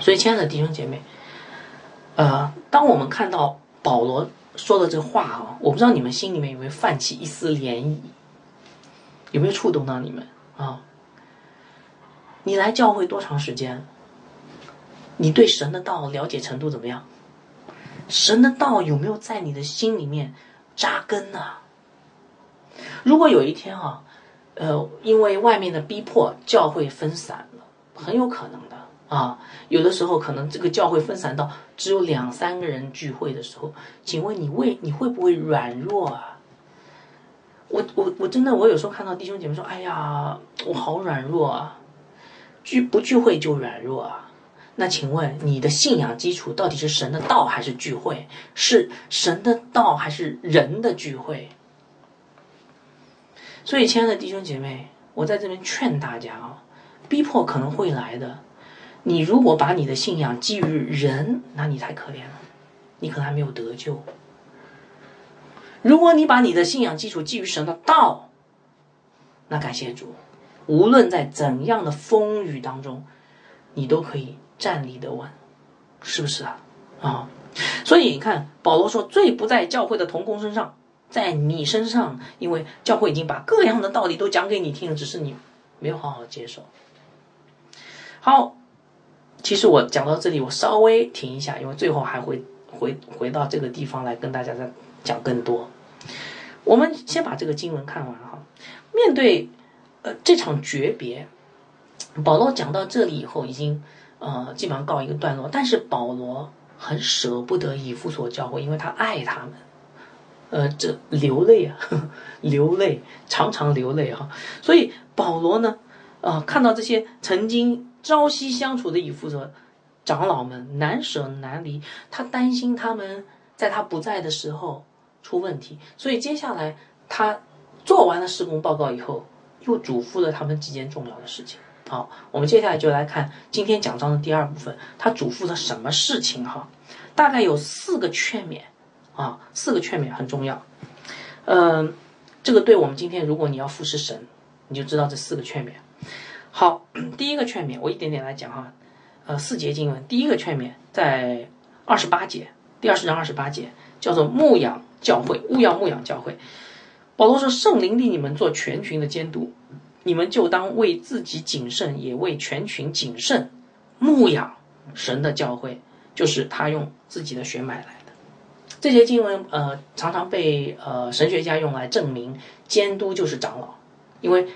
所以，亲爱的弟兄姐妹，呃，当我们看到保罗说的这话啊，我不知道你们心里面有没有泛起一丝涟漪，有没有触动到你们啊？你来教会多长时间？你对神的道了解程度怎么样？神的道有没有在你的心里面扎根呢？如果有一天啊，呃，因为外面的逼迫，教会分散了，很有可能的啊。有的时候可能这个教会分散到只有两三个人聚会的时候，请问你为你会不会软弱啊？我我我真的，我有时候看到弟兄姐妹说：“哎呀，我好软弱啊，聚不聚会就软弱啊。”那请问你的信仰基础到底是神的道还是聚会？是神的道还是人的聚会？所以，亲爱的弟兄姐妹，我在这边劝大家啊，逼迫可能会来的。你如果把你的信仰基于人，那你太可怜了，你可能还没有得救。如果你把你的信仰基础基于神的道，那感谢主，无论在怎样的风雨当中，你都可以站立得稳，是不是啊？啊，所以你看，保罗说：“罪不在教会的同工身上。”在你身上，因为教会已经把各样的道理都讲给你听了，只是你没有好好接受。好，其实我讲到这里，我稍微停一下，因为最后还会回回到这个地方来跟大家再讲更多。我们先把这个经文看完哈。面对呃这场诀别，保罗讲到这里以后，已经呃基本上告一个段落。但是保罗很舍不得以弗所教会，因为他爱他们。呃，这流泪啊，流泪，常常流泪哈。所以保罗呢，啊，看到这些曾经朝夕相处的以弗所长老们难舍难离，他担心他们在他不在的时候出问题，所以接下来他做完了施工报告以后，又嘱咐了他们几件重要的事情。好，我们接下来就来看今天讲章的第二部分，他嘱咐了什么事情哈？大概有四个劝勉。啊，四个劝勉很重要，嗯，这个对我们今天如果你要服侍神，你就知道这四个劝勉。好，第一个劝勉我一点点来讲哈，呃，四节经文，第一个劝勉在二十八节，第二十章二十八节，叫做牧养教会，勿要牧养教会。保罗说，圣灵令你们做全群的监督，你们就当为自己谨慎，也为全群谨慎，牧养神的教会，就是他用自己的血买来的。这些经文呃常常被呃神学家用来证明监督就是长老，因为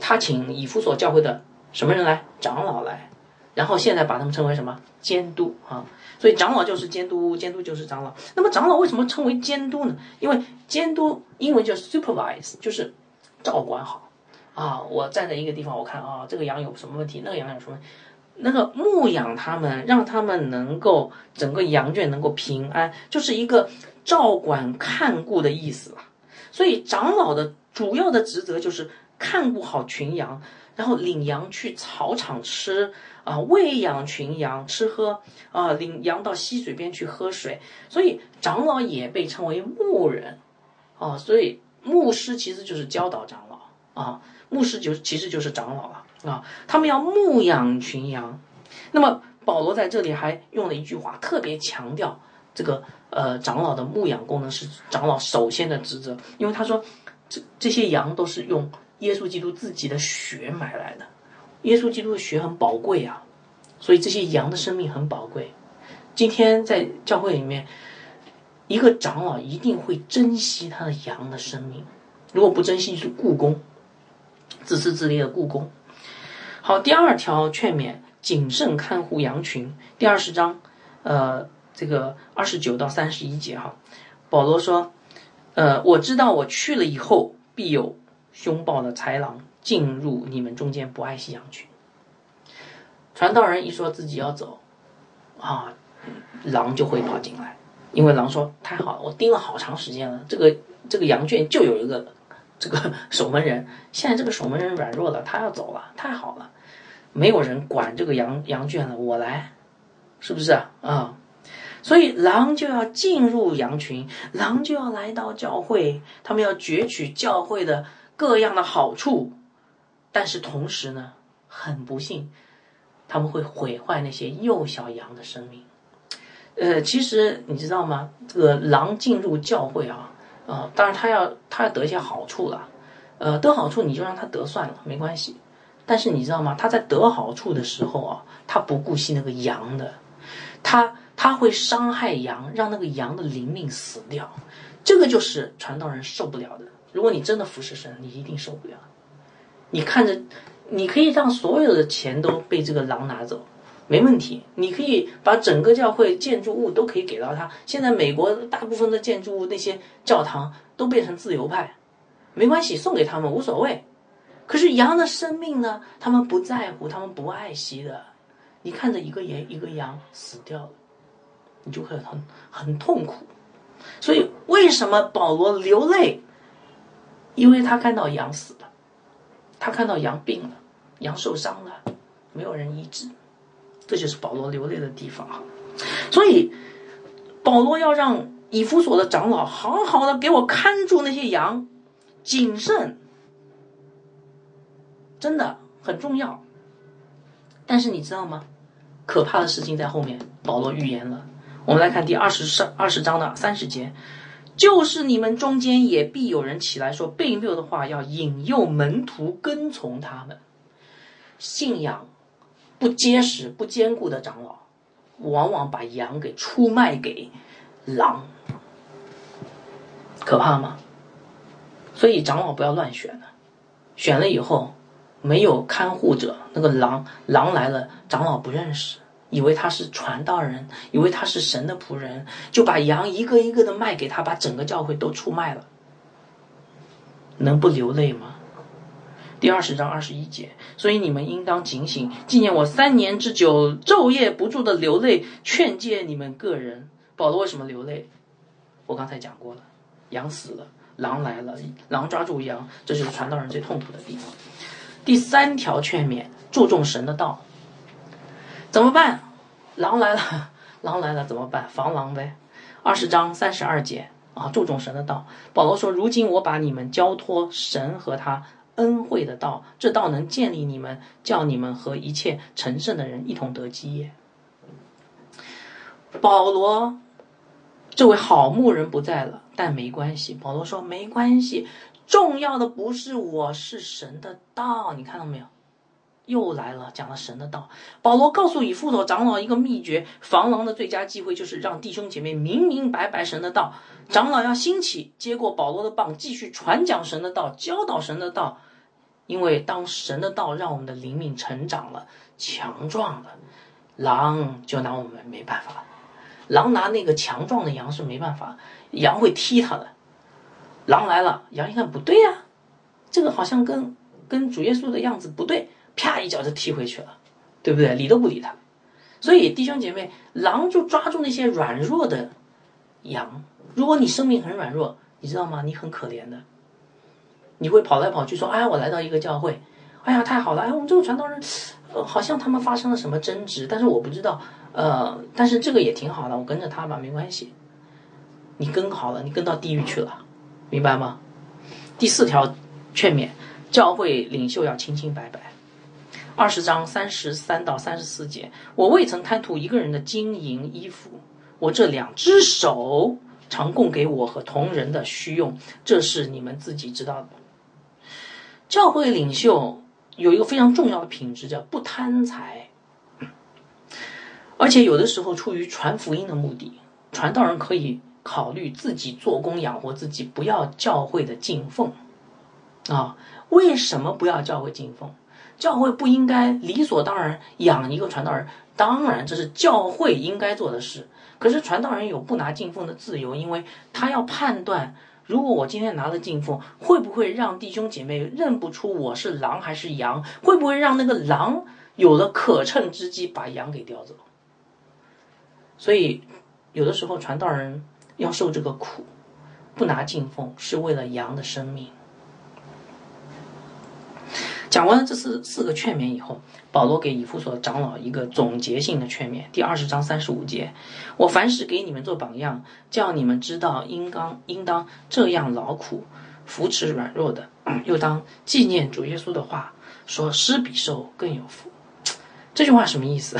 他请以弗所教会的什么人来长老来，然后现在把他们称为什么监督啊？所以长老就是监督，监督就是长老。那么长老为什么称为监督呢？因为监督英文叫 supervise，就是照管好啊。我站在一个地方，我看啊这个羊有什么问题，那个羊有什么，那个牧养他们，让他们能够整个羊圈能够平安，就是一个照管看顾的意思了。所以长老的主要的职责就是看顾好群羊，然后领羊去草场吃啊，喂养群羊吃喝啊，领羊到溪水边去喝水。所以长老也被称为牧人啊，所以牧师其实就是教导长老啊，牧师就其实就是长老了。啊，他们要牧养群羊，那么保罗在这里还用了一句话，特别强调这个呃长老的牧养功能是长老首先的职责，因为他说这这些羊都是用耶稣基督自己的血买来的，耶稣基督的血很宝贵啊，所以这些羊的生命很宝贵。今天在教会里面，一个长老一定会珍惜他的羊的生命，如果不珍惜，是故宫，自私自利的故宫。好，第二条劝勉，谨慎看护羊群。第二十章，呃，这个二十九到三十一节哈，保罗说，呃，我知道我去了以后，必有凶暴的豺狼进入你们中间，不爱惜羊群。传道人一说自己要走，啊，狼就会跑进来，因为狼说太好了，我盯了好长时间了，这个这个羊圈就有一个。这个 守门人现在这个守门人软弱了，他要走了，太好了，没有人管这个羊羊圈了，我来，是不是啊？啊，所以狼就要进入羊群，狼就要来到教会，他们要攫取教会的各样的好处，但是同时呢，很不幸，他们会毁坏那些幼小羊的生命。呃，其实你知道吗？这个狼进入教会啊。啊，当然他要他要得一些好处了，呃，得好处你就让他得算了，没关系。但是你知道吗？他在得好处的时候啊，他不顾惜那个羊的，他他会伤害羊，让那个羊的灵命死掉。这个就是传道人受不了的。如果你真的服侍神，你一定受不了。你看着，你可以让所有的钱都被这个狼拿走。没问题，你可以把整个教会建筑物都可以给到他。现在美国大部分的建筑物那些教堂都变成自由派，没关系，送给他们无所谓。可是羊的生命呢？他们不在乎，他们不爱惜的。你看着一个羊一个羊死掉了，你就会很很痛苦。所以为什么保罗流泪？因为他看到羊死了，他看到羊病了，羊受伤了，没有人医治。这就是保罗流泪的地方哈，所以保罗要让以弗所的长老好好的给我看住那些羊，谨慎，真的很重要。但是你知道吗？可怕的事情在后面，保罗预言了。我们来看第二十十二十章的三十节，就是你们中间也必有人起来说悖谬的话，要引诱门徒跟从他们，信仰。不结实、不坚固的长老，往往把羊给出卖给狼，可怕吗？所以长老不要乱选，选了以后没有看护者，那个狼狼来了，长老不认识，以为他是传道人，以为他是神的仆人，就把羊一个一个的卖给他，把整个教会都出卖了，能不流泪吗？第二十章二十一节，所以你们应当警醒，纪念我三年之久，昼夜不住的流泪，劝诫你们个人。保罗为什么流泪？我刚才讲过了，羊死了，狼来了，狼抓住羊，这就是传道人最痛苦的地方。第三条劝勉，注重神的道，怎么办？狼来了，狼来了怎么办？防狼呗。二十章三十二节啊，注重神的道。保罗说：如今我把你们交托神和他。恩惠的道，这道能建立你们，叫你们和一切成圣的人一同得基业。保罗这位好牧人不在了，但没关系。保罗说没关系，重要的不是我是神的道，你看到没有？又来了，讲了神的道。保罗告诉以弗所长老一个秘诀：防狼的最佳机会就是让弟兄姐妹明明白白神的道。长老要兴起，接过保罗的棒，继续传讲神的道，教导神的道。因为当神的道让我们的灵命成长了、强壮了，狼就拿我们没办法。狼拿那个强壮的羊是没办法，羊会踢它的。狼来了，羊一看不对呀，这个好像跟跟主耶稣的样子不对，啪一脚就踢回去了。对不对？理都不理他。所以弟兄姐妹，狼就抓住那些软弱的羊。如果你生命很软弱，你知道吗？你很可怜的，你会跑来跑去说：“哎，我来到一个教会，哎呀，太好了！哎，我们这个传道人，呃，好像他们发生了什么争执，但是我不知道。呃，但是这个也挺好的，我跟着他吧，没关系。你跟好了，你跟到地狱去了，明白吗？第四条劝勉：教会领袖要清清白白。二十章三十三到三十四节，我未曾贪图一个人的金银衣服，我这两只手。常供给我和同人的需用，这是你们自己知道的。教会领袖有一个非常重要的品质，叫不贪财。而且有的时候出于传福音的目的，传道人可以考虑自己做工养活自己，不要教会的敬奉。啊，为什么不要教会敬奉？教会不应该理所当然养一个传道人？当然，这是教会应该做的事。可是传道人有不拿敬奉的自由，因为他要判断，如果我今天拿了敬奉，会不会让弟兄姐妹认不出我是狼还是羊？会不会让那个狼有了可乘之机把羊给叼走？所以，有的时候传道人要受这个苦，不拿敬奉是为了羊的生命。讲完了这四四个劝勉以后，保罗给以弗所长老一个总结性的劝勉。第二十章三十五节：我凡事给你们做榜样，叫你们知道应当应当这样劳苦，扶持软弱的，又当纪念主耶稣的话，说施比受更有福。这句话什么意思？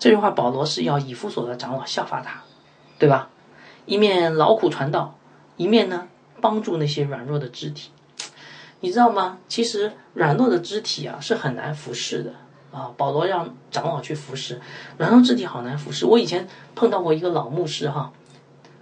这句话保罗是要以弗所的长老效法他，对吧？一面劳苦传道，一面呢帮助那些软弱的肢体。你知道吗？其实软弱的肢体啊是很难服侍的啊。保罗让长老去服侍，软弱肢体好难服侍。我以前碰到过一个老牧师哈，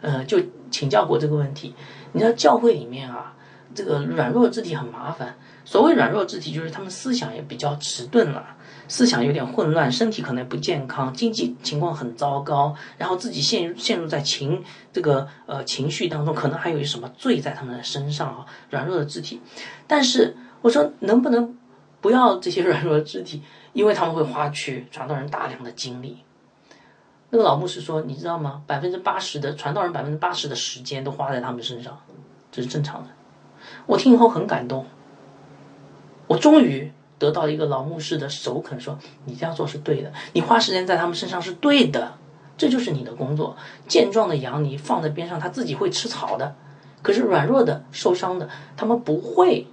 呃，就请教过这个问题。你知道教会里面啊，这个软弱肢体很麻烦。所谓软弱肢体，就是他们思想也比较迟钝了。思想有点混乱，身体可能不健康，经济情况很糟糕，然后自己陷入陷入在情这个呃情绪当中，可能还有什么罪在他们的身上啊，软弱的肢体。但是我说能不能不要这些 软弱的肢体，因为他们会花去传道人大量的精力。那个老牧师说，你知道吗？百分之八十的传道人百分之八十的时间都花在他们身上，这是正常的。我听以后很感动，我终于。得到一个老牧师的首肯，说你这样做是对的，你花时间在他们身上是对的，这就是你的工作。健壮的羊你放在边上，它自己会吃草的。可是软弱的、受伤的，他们不会，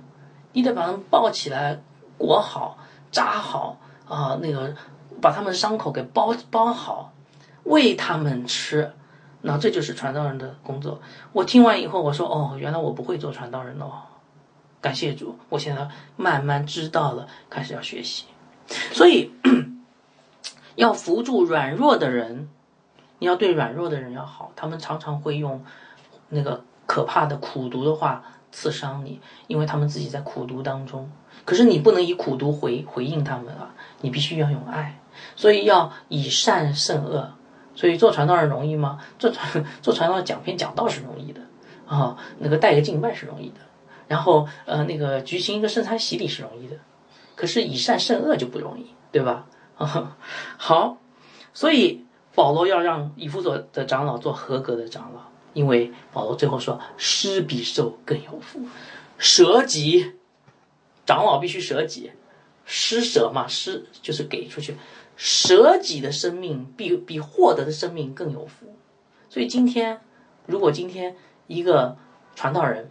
你得把他们抱起来，裹好、扎好啊，那个把他们伤口给包包好，喂他们吃。那这就是传道人的工作。我听完以后，我说哦，原来我不会做传道人哦。感谢主，我现在慢慢知道了，开始要学习。所以 要扶助软弱的人，你要对软弱的人要好。他们常常会用那个可怕的苦毒的话刺伤你，因为他们自己在苦毒当中。可是你不能以苦毒回回应他们啊，你必须要用爱。所以要以善胜恶。所以做传道人容易吗？做传做传道讲篇讲道是容易的啊，那个带个敬拜是容易的。然后，呃，那个举行一个圣餐洗礼是容易的，可是以善胜恶就不容易，对吧？好，所以保罗要让以弗所的长老做合格的长老，因为保罗最后说：“施比受更有福，舍己，长老必须舍己，施舍嘛，施就是给出去，舍己的生命比比获得的生命更有福。所以今天，如果今天一个传道人，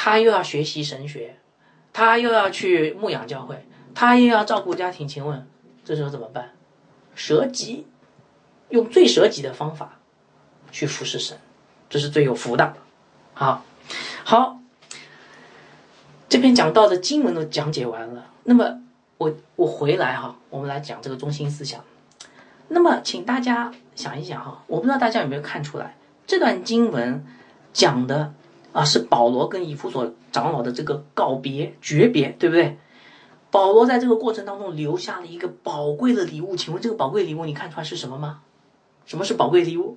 他又要学习神学，他又要去牧养教会，他又要照顾家庭。请问这时候怎么办？舍己，用最舍己的方法去服侍神，这是最有福的。好，好，这篇讲到的经文都讲解完了。那么我我回来哈，我们来讲这个中心思想。那么请大家想一想哈，我不知道大家有没有看出来，这段经文讲的。啊，是保罗跟以弗所长老的这个告别、诀别，对不对？保罗在这个过程当中留下了一个宝贵的礼物，请问这个宝贵礼物你看出来是什么吗？什么是宝贵礼物？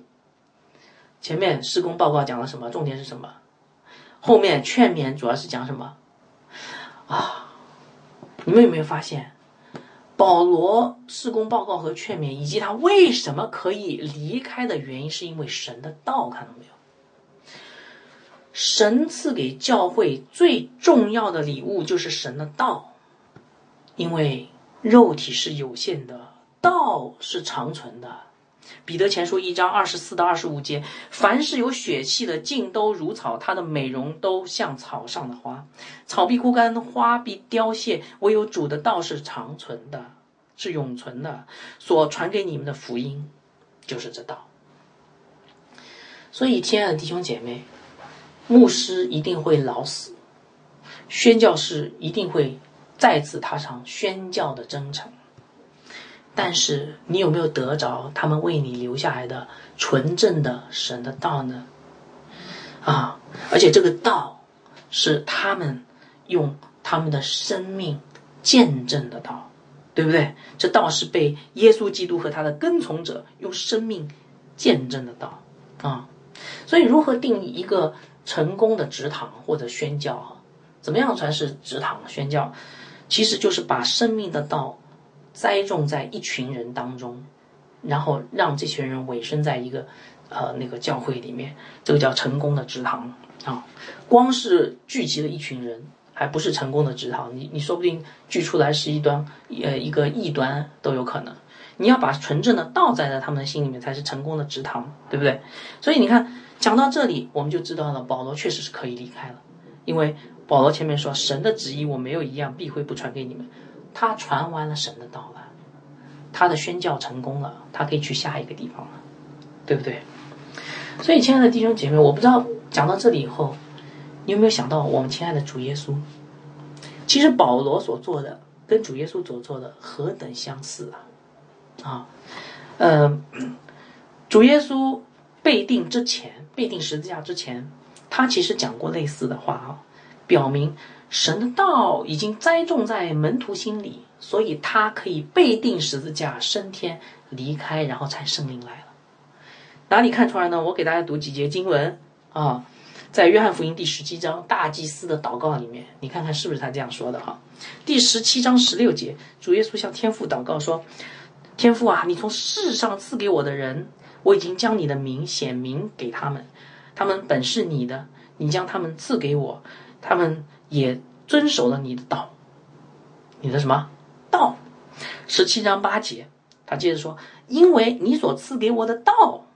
前面施工报告讲了什么？重点是什么？后面劝勉主要是讲什么？啊，你们有没有发现，保罗施工报告和劝勉，以及他为什么可以离开的原因，是因为神的道，看到没有？神赐给教会最重要的礼物就是神的道，因为肉体是有限的，道是长存的。彼得前书一章二十四到二十五节：凡是有血气的，尽都如草，它的美容都像草上的花，草必枯干，花必凋谢，唯有主的道是长存的，是永存的。所传给你们的福音，就是这道。所以，亲爱的弟兄姐妹。牧师一定会老死，宣教士一定会再次踏上宣教的征程。但是，你有没有得着他们为你留下来的纯正的神的道呢？啊！而且这个道是他们用他们的生命见证的道，对不对？这道是被耶稣基督和他的跟从者用生命见证的道啊！所以，如何定义一个？成功的职堂或者宣教哈，怎么样才是职堂宣教？其实就是把生命的道栽种在一群人当中，然后让这群人委身在一个呃那个教会里面，这个叫成功的职堂啊。光是聚集了一群人，还不是成功的职堂。你你说不定聚出来是一端呃一个异端都有可能。你要把纯正的道栽在他们的心里面，才是成功的职堂，对不对？所以你看。讲到这里，我们就知道了，保罗确实是可以离开了，因为保罗前面说神的旨意我没有一样避讳不传给你们，他传完了神的道了，他的宣教成功了，他可以去下一个地方了，对不对？所以，亲爱的弟兄姐妹，我不知道讲到这里以后，你有没有想到我们亲爱的主耶稣？其实保罗所做的跟主耶稣所做的何等相似啊！啊，呃，主耶稣被定之前。被定十字架之前，他其实讲过类似的话啊，表明神的道已经栽种在门徒心里，所以他可以被定十字架升天离开，然后才圣灵来了。哪里看出来呢？我给大家读几节经文啊，在约翰福音第十七章大祭司的祷告里面，你看看是不是他这样说的哈？第十七章十六节，主耶稣向天父祷告说：“天父啊，你从世上赐给我的人。”我已经将你的名显明给他们，他们本是你的，你将他们赐给我，他们也遵守了你的道。你的什么道？十七章八节，他接着说：“因为你所赐给我的道，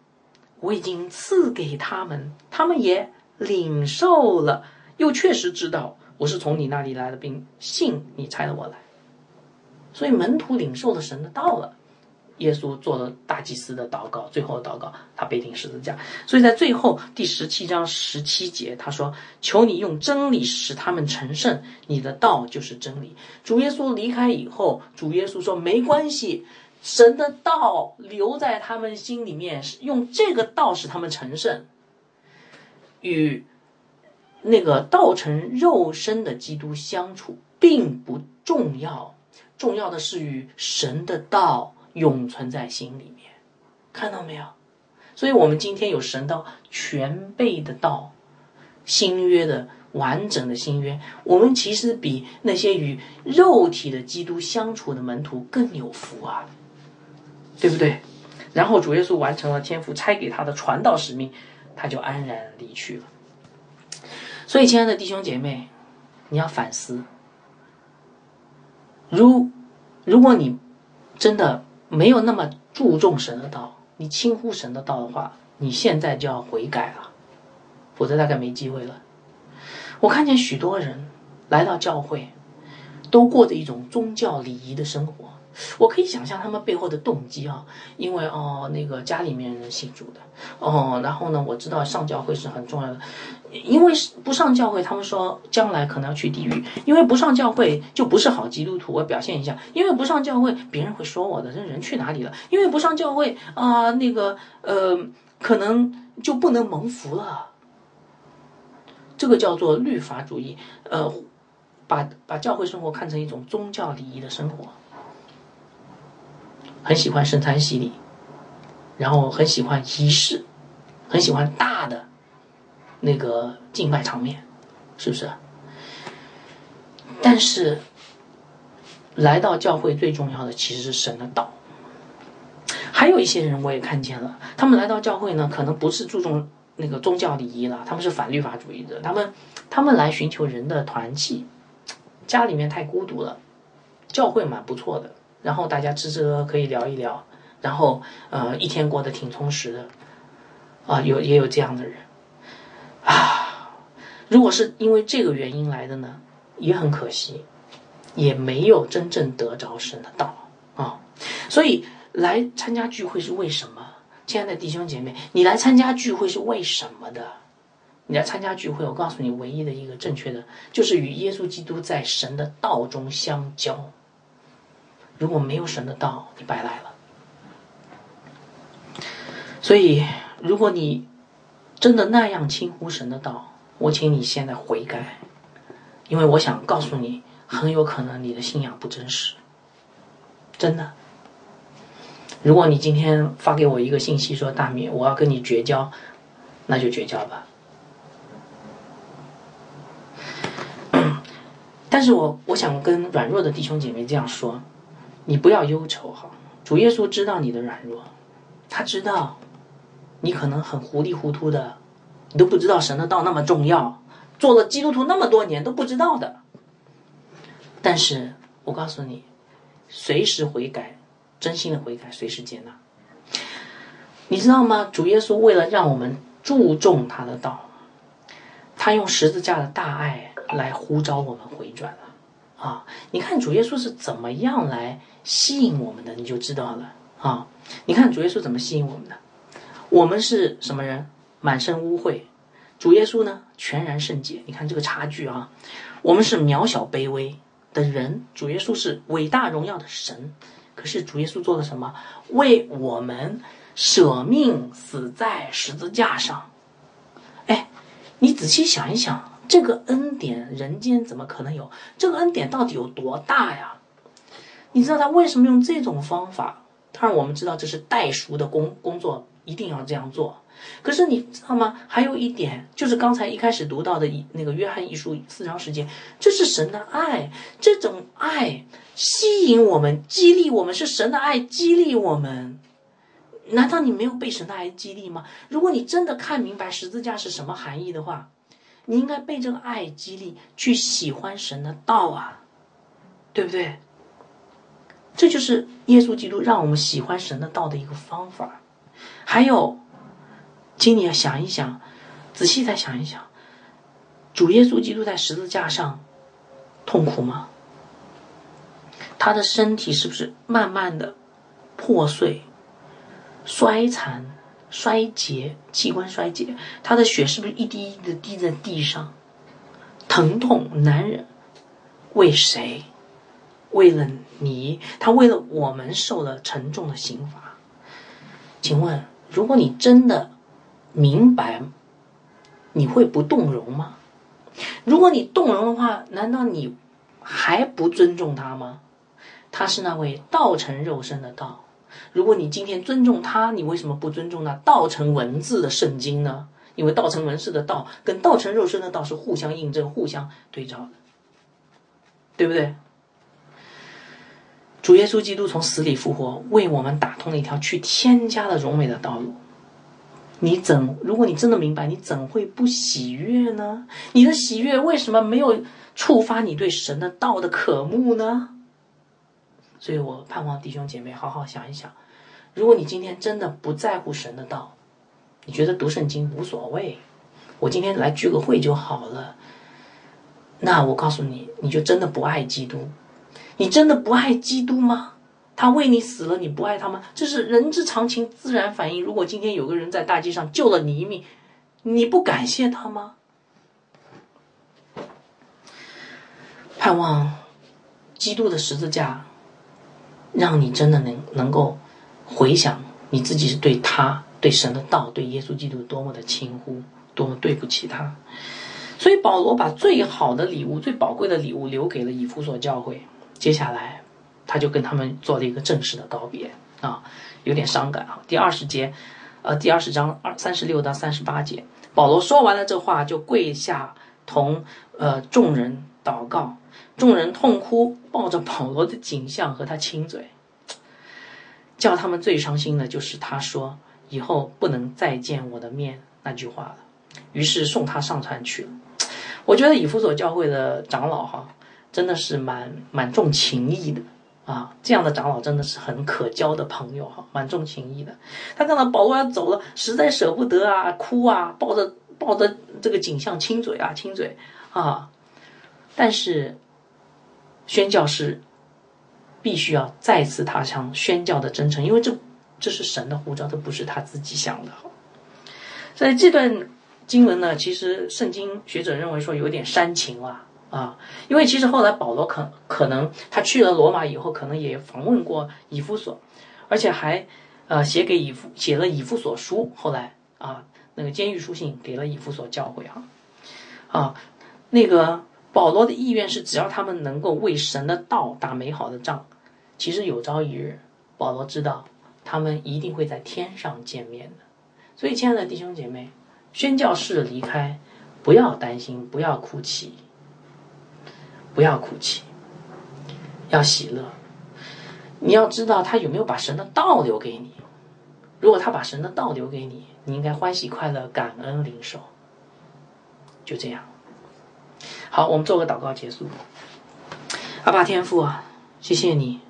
我已经赐给他们，他们也领受了，又确实知道我是从你那里来的，并信你差了我来。所以门徒领受了神的道了。”耶稣做了大祭司的祷告，最后的祷告，他背顶十字架。所以在最后第十七章十七节，他说：“求你用真理使他们成圣，你的道就是真理。”主耶稣离开以后，主耶稣说：“没关系，神的道留在他们心里面，用这个道使他们成圣。与那个道成肉身的基督相处并不重要，重要的是与神的道。”永存在心里面，看到没有？所以，我们今天有神道全备的道，新约的完整的新约，我们其实比那些与肉体的基督相处的门徒更有福啊，对不对？然后主耶稣完成了天父差给他的传道使命，他就安然离去了。所以，亲爱的弟兄姐妹，你要反思，如如果你真的。没有那么注重神的道，你轻忽神的道的话，你现在就要悔改了，否则大概没机会了。我看见许多人来到教会，都过着一种宗教礼仪的生活。我可以想象他们背后的动机啊，因为哦，那个家里面人信主的哦，然后呢，我知道上教会是很重要的，因为不上教会，他们说将来可能要去地狱，因为不上教会就不是好基督徒。我表现一下，因为不上教会，别人会说我的这人去哪里了？因为不上教会啊，那个呃，可能就不能蒙福了。这个叫做律法主义，呃，把把教会生活看成一种宗教礼仪的生活。很喜欢圣餐洗礼，然后很喜欢仪式，很喜欢大的那个敬拜场面，是不是？但是来到教会最重要的其实是神的道。还有一些人我也看见了，他们来到教会呢，可能不是注重那个宗教礼仪了，他们是反律法主义者，他们他们来寻求人的团契，家里面太孤独了，教会蛮不错的，然后大家吃吃喝喝可以聊一聊，然后呃一天过得挺充实的，啊有也有这样的人，啊，如果是因为这个原因来的呢，也很可惜，也没有真正得着神的道啊，所以。来参加聚会是为什么？亲爱的弟兄姐妹，你来参加聚会是为什么的？你来参加聚会，我告诉你，唯一的一个正确的，就是与耶稣基督在神的道中相交。如果没有神的道，你白来了。所以，如果你真的那样轻忽神的道，我请你现在悔改，因为我想告诉你，很有可能你的信仰不真实，真的。如果你今天发给我一个信息说大米，我要跟你绝交，那就绝交吧。但是我我想跟软弱的弟兄姐妹这样说，你不要忧愁哈。主耶稣知道你的软弱，他知道你可能很糊里糊涂的，你都不知道神的道那么重要，做了基督徒那么多年都不知道的。但是我告诉你，随时悔改。真心的悔改，随时接纳。你知道吗？主耶稣为了让我们注重他的道，他用十字架的大爱来呼召我们回转了。啊，你看主耶稣是怎么样来吸引我们的，你就知道了。啊，你看主耶稣怎么吸引我们的？我们是什么人？满身污秽。主耶稣呢，全然圣洁。你看这个差距啊！我们是渺小卑微的人，主耶稣是伟大荣耀的神。可是主耶稣做了什么？为我们舍命死在十字架上。哎，你仔细想一想，这个恩典人间怎么可能有？这个恩典到底有多大呀？你知道他为什么用这种方法？他让，我们知道这是代赎的工工作，一定要这样做。可是你知道吗？还有一点，就是刚才一开始读到的那个约翰一书四章时间，这是神的爱，这种爱吸引我们，激励我们，是神的爱激励我们。难道你没有被神的爱激励吗？如果你真的看明白十字架是什么含义的话，你应该被这个爱激励，去喜欢神的道啊，对不对？这就是耶稣基督让我们喜欢神的道的一个方法。还有。请你要想一想，仔细再想一想，主耶稣基督在十字架上痛苦吗？他的身体是不是慢慢的破碎、衰残、衰竭，器官衰竭？他的血是不是一滴一滴的滴在地上？疼痛难忍，为谁？为了你，他为了我们受了沉重的刑罚。请问，如果你真的……明白，你会不动容吗？如果你动容的话，难道你还不尊重他吗？他是那位道成肉身的道。如果你今天尊重他，你为什么不尊重那道成文字的圣经呢？因为道成文字的道跟道成肉身的道是互相印证、互相对照的，对不对？主耶稣基督从死里复活，为我们打通了一条去天家的荣美的道路。你怎？如果你真的明白，你怎会不喜悦呢？你的喜悦为什么没有触发你对神的道的渴慕呢？所以我盼望弟兄姐妹好好想一想：如果你今天真的不在乎神的道，你觉得读圣经无所谓，我今天来聚个会就好了，那我告诉你，你就真的不爱基督。你真的不爱基督吗？他为你死了，你不爱他吗？这是人之常情、自然反应。如果今天有个人在大街上救了你一命，你不感谢他吗？盼望基督的十字架，让你真的能能够回想你自己是对他、对神的道、对耶稣基督多么的轻忽，多么对不起他。所以保罗把最好的礼物、最宝贵的礼物留给了以弗所教会。接下来。他就跟他们做了一个正式的告别啊，有点伤感啊。第二十节，呃，第二十章二三十六到三十八节，保罗说完了这话，就跪下同呃众人祷告，众人痛哭，抱着保罗的景象和他亲嘴。叫他们最伤心的就是他说以后不能再见我的面那句话了。于是送他上船去了。我觉得以弗所教会的长老哈，真的是蛮蛮重情义的啊。这样的长老真的是很可交的朋友哈，蛮重情义的。他看到保罗要走了，实在舍不得啊，哭啊，抱着抱着这个景象亲嘴啊，亲嘴啊。但是宣教士必须要再次踏上宣教的征程，因为这这是神的呼召，这不是他自己想的。所以这段。经文呢，其实圣经学者认为说有点煽情了啊，因为其实后来保罗可可能他去了罗马以后，可能也访问过以弗所，而且还呃写给以弗写了以弗所书，后来啊那个监狱书信给了以弗所教会啊啊那个保罗的意愿是只要他们能够为神的道打美好的仗，其实有朝一日保罗知道他们一定会在天上见面的，所以亲爱的弟兄姐妹。宣教士离开，不要担心，不要哭泣，不要哭泣，要喜乐。你要知道他有没有把神的道留给你。如果他把神的道留给你，你应该欢喜快乐，感恩领受。就这样。好，我们做个祷告结束。阿爸天父啊，谢谢你，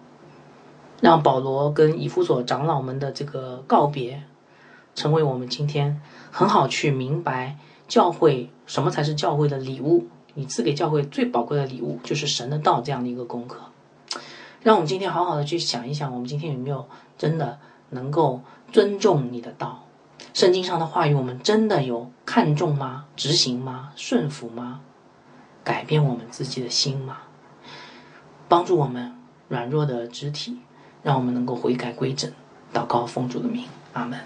让保罗跟以弗所长老们的这个告别，成为我们今天。很好，去明白教会什么才是教会的礼物。你赐给教会最宝贵的礼物，就是神的道这样的一个功课。让我们今天好好的去想一想，我们今天有没有真的能够尊重你的道？圣经上的话语，我们真的有看重吗？执行吗？顺服吗？改变我们自己的心吗？帮助我们软弱的肢体，让我们能够悔改归正。祷告奉主的名，阿门。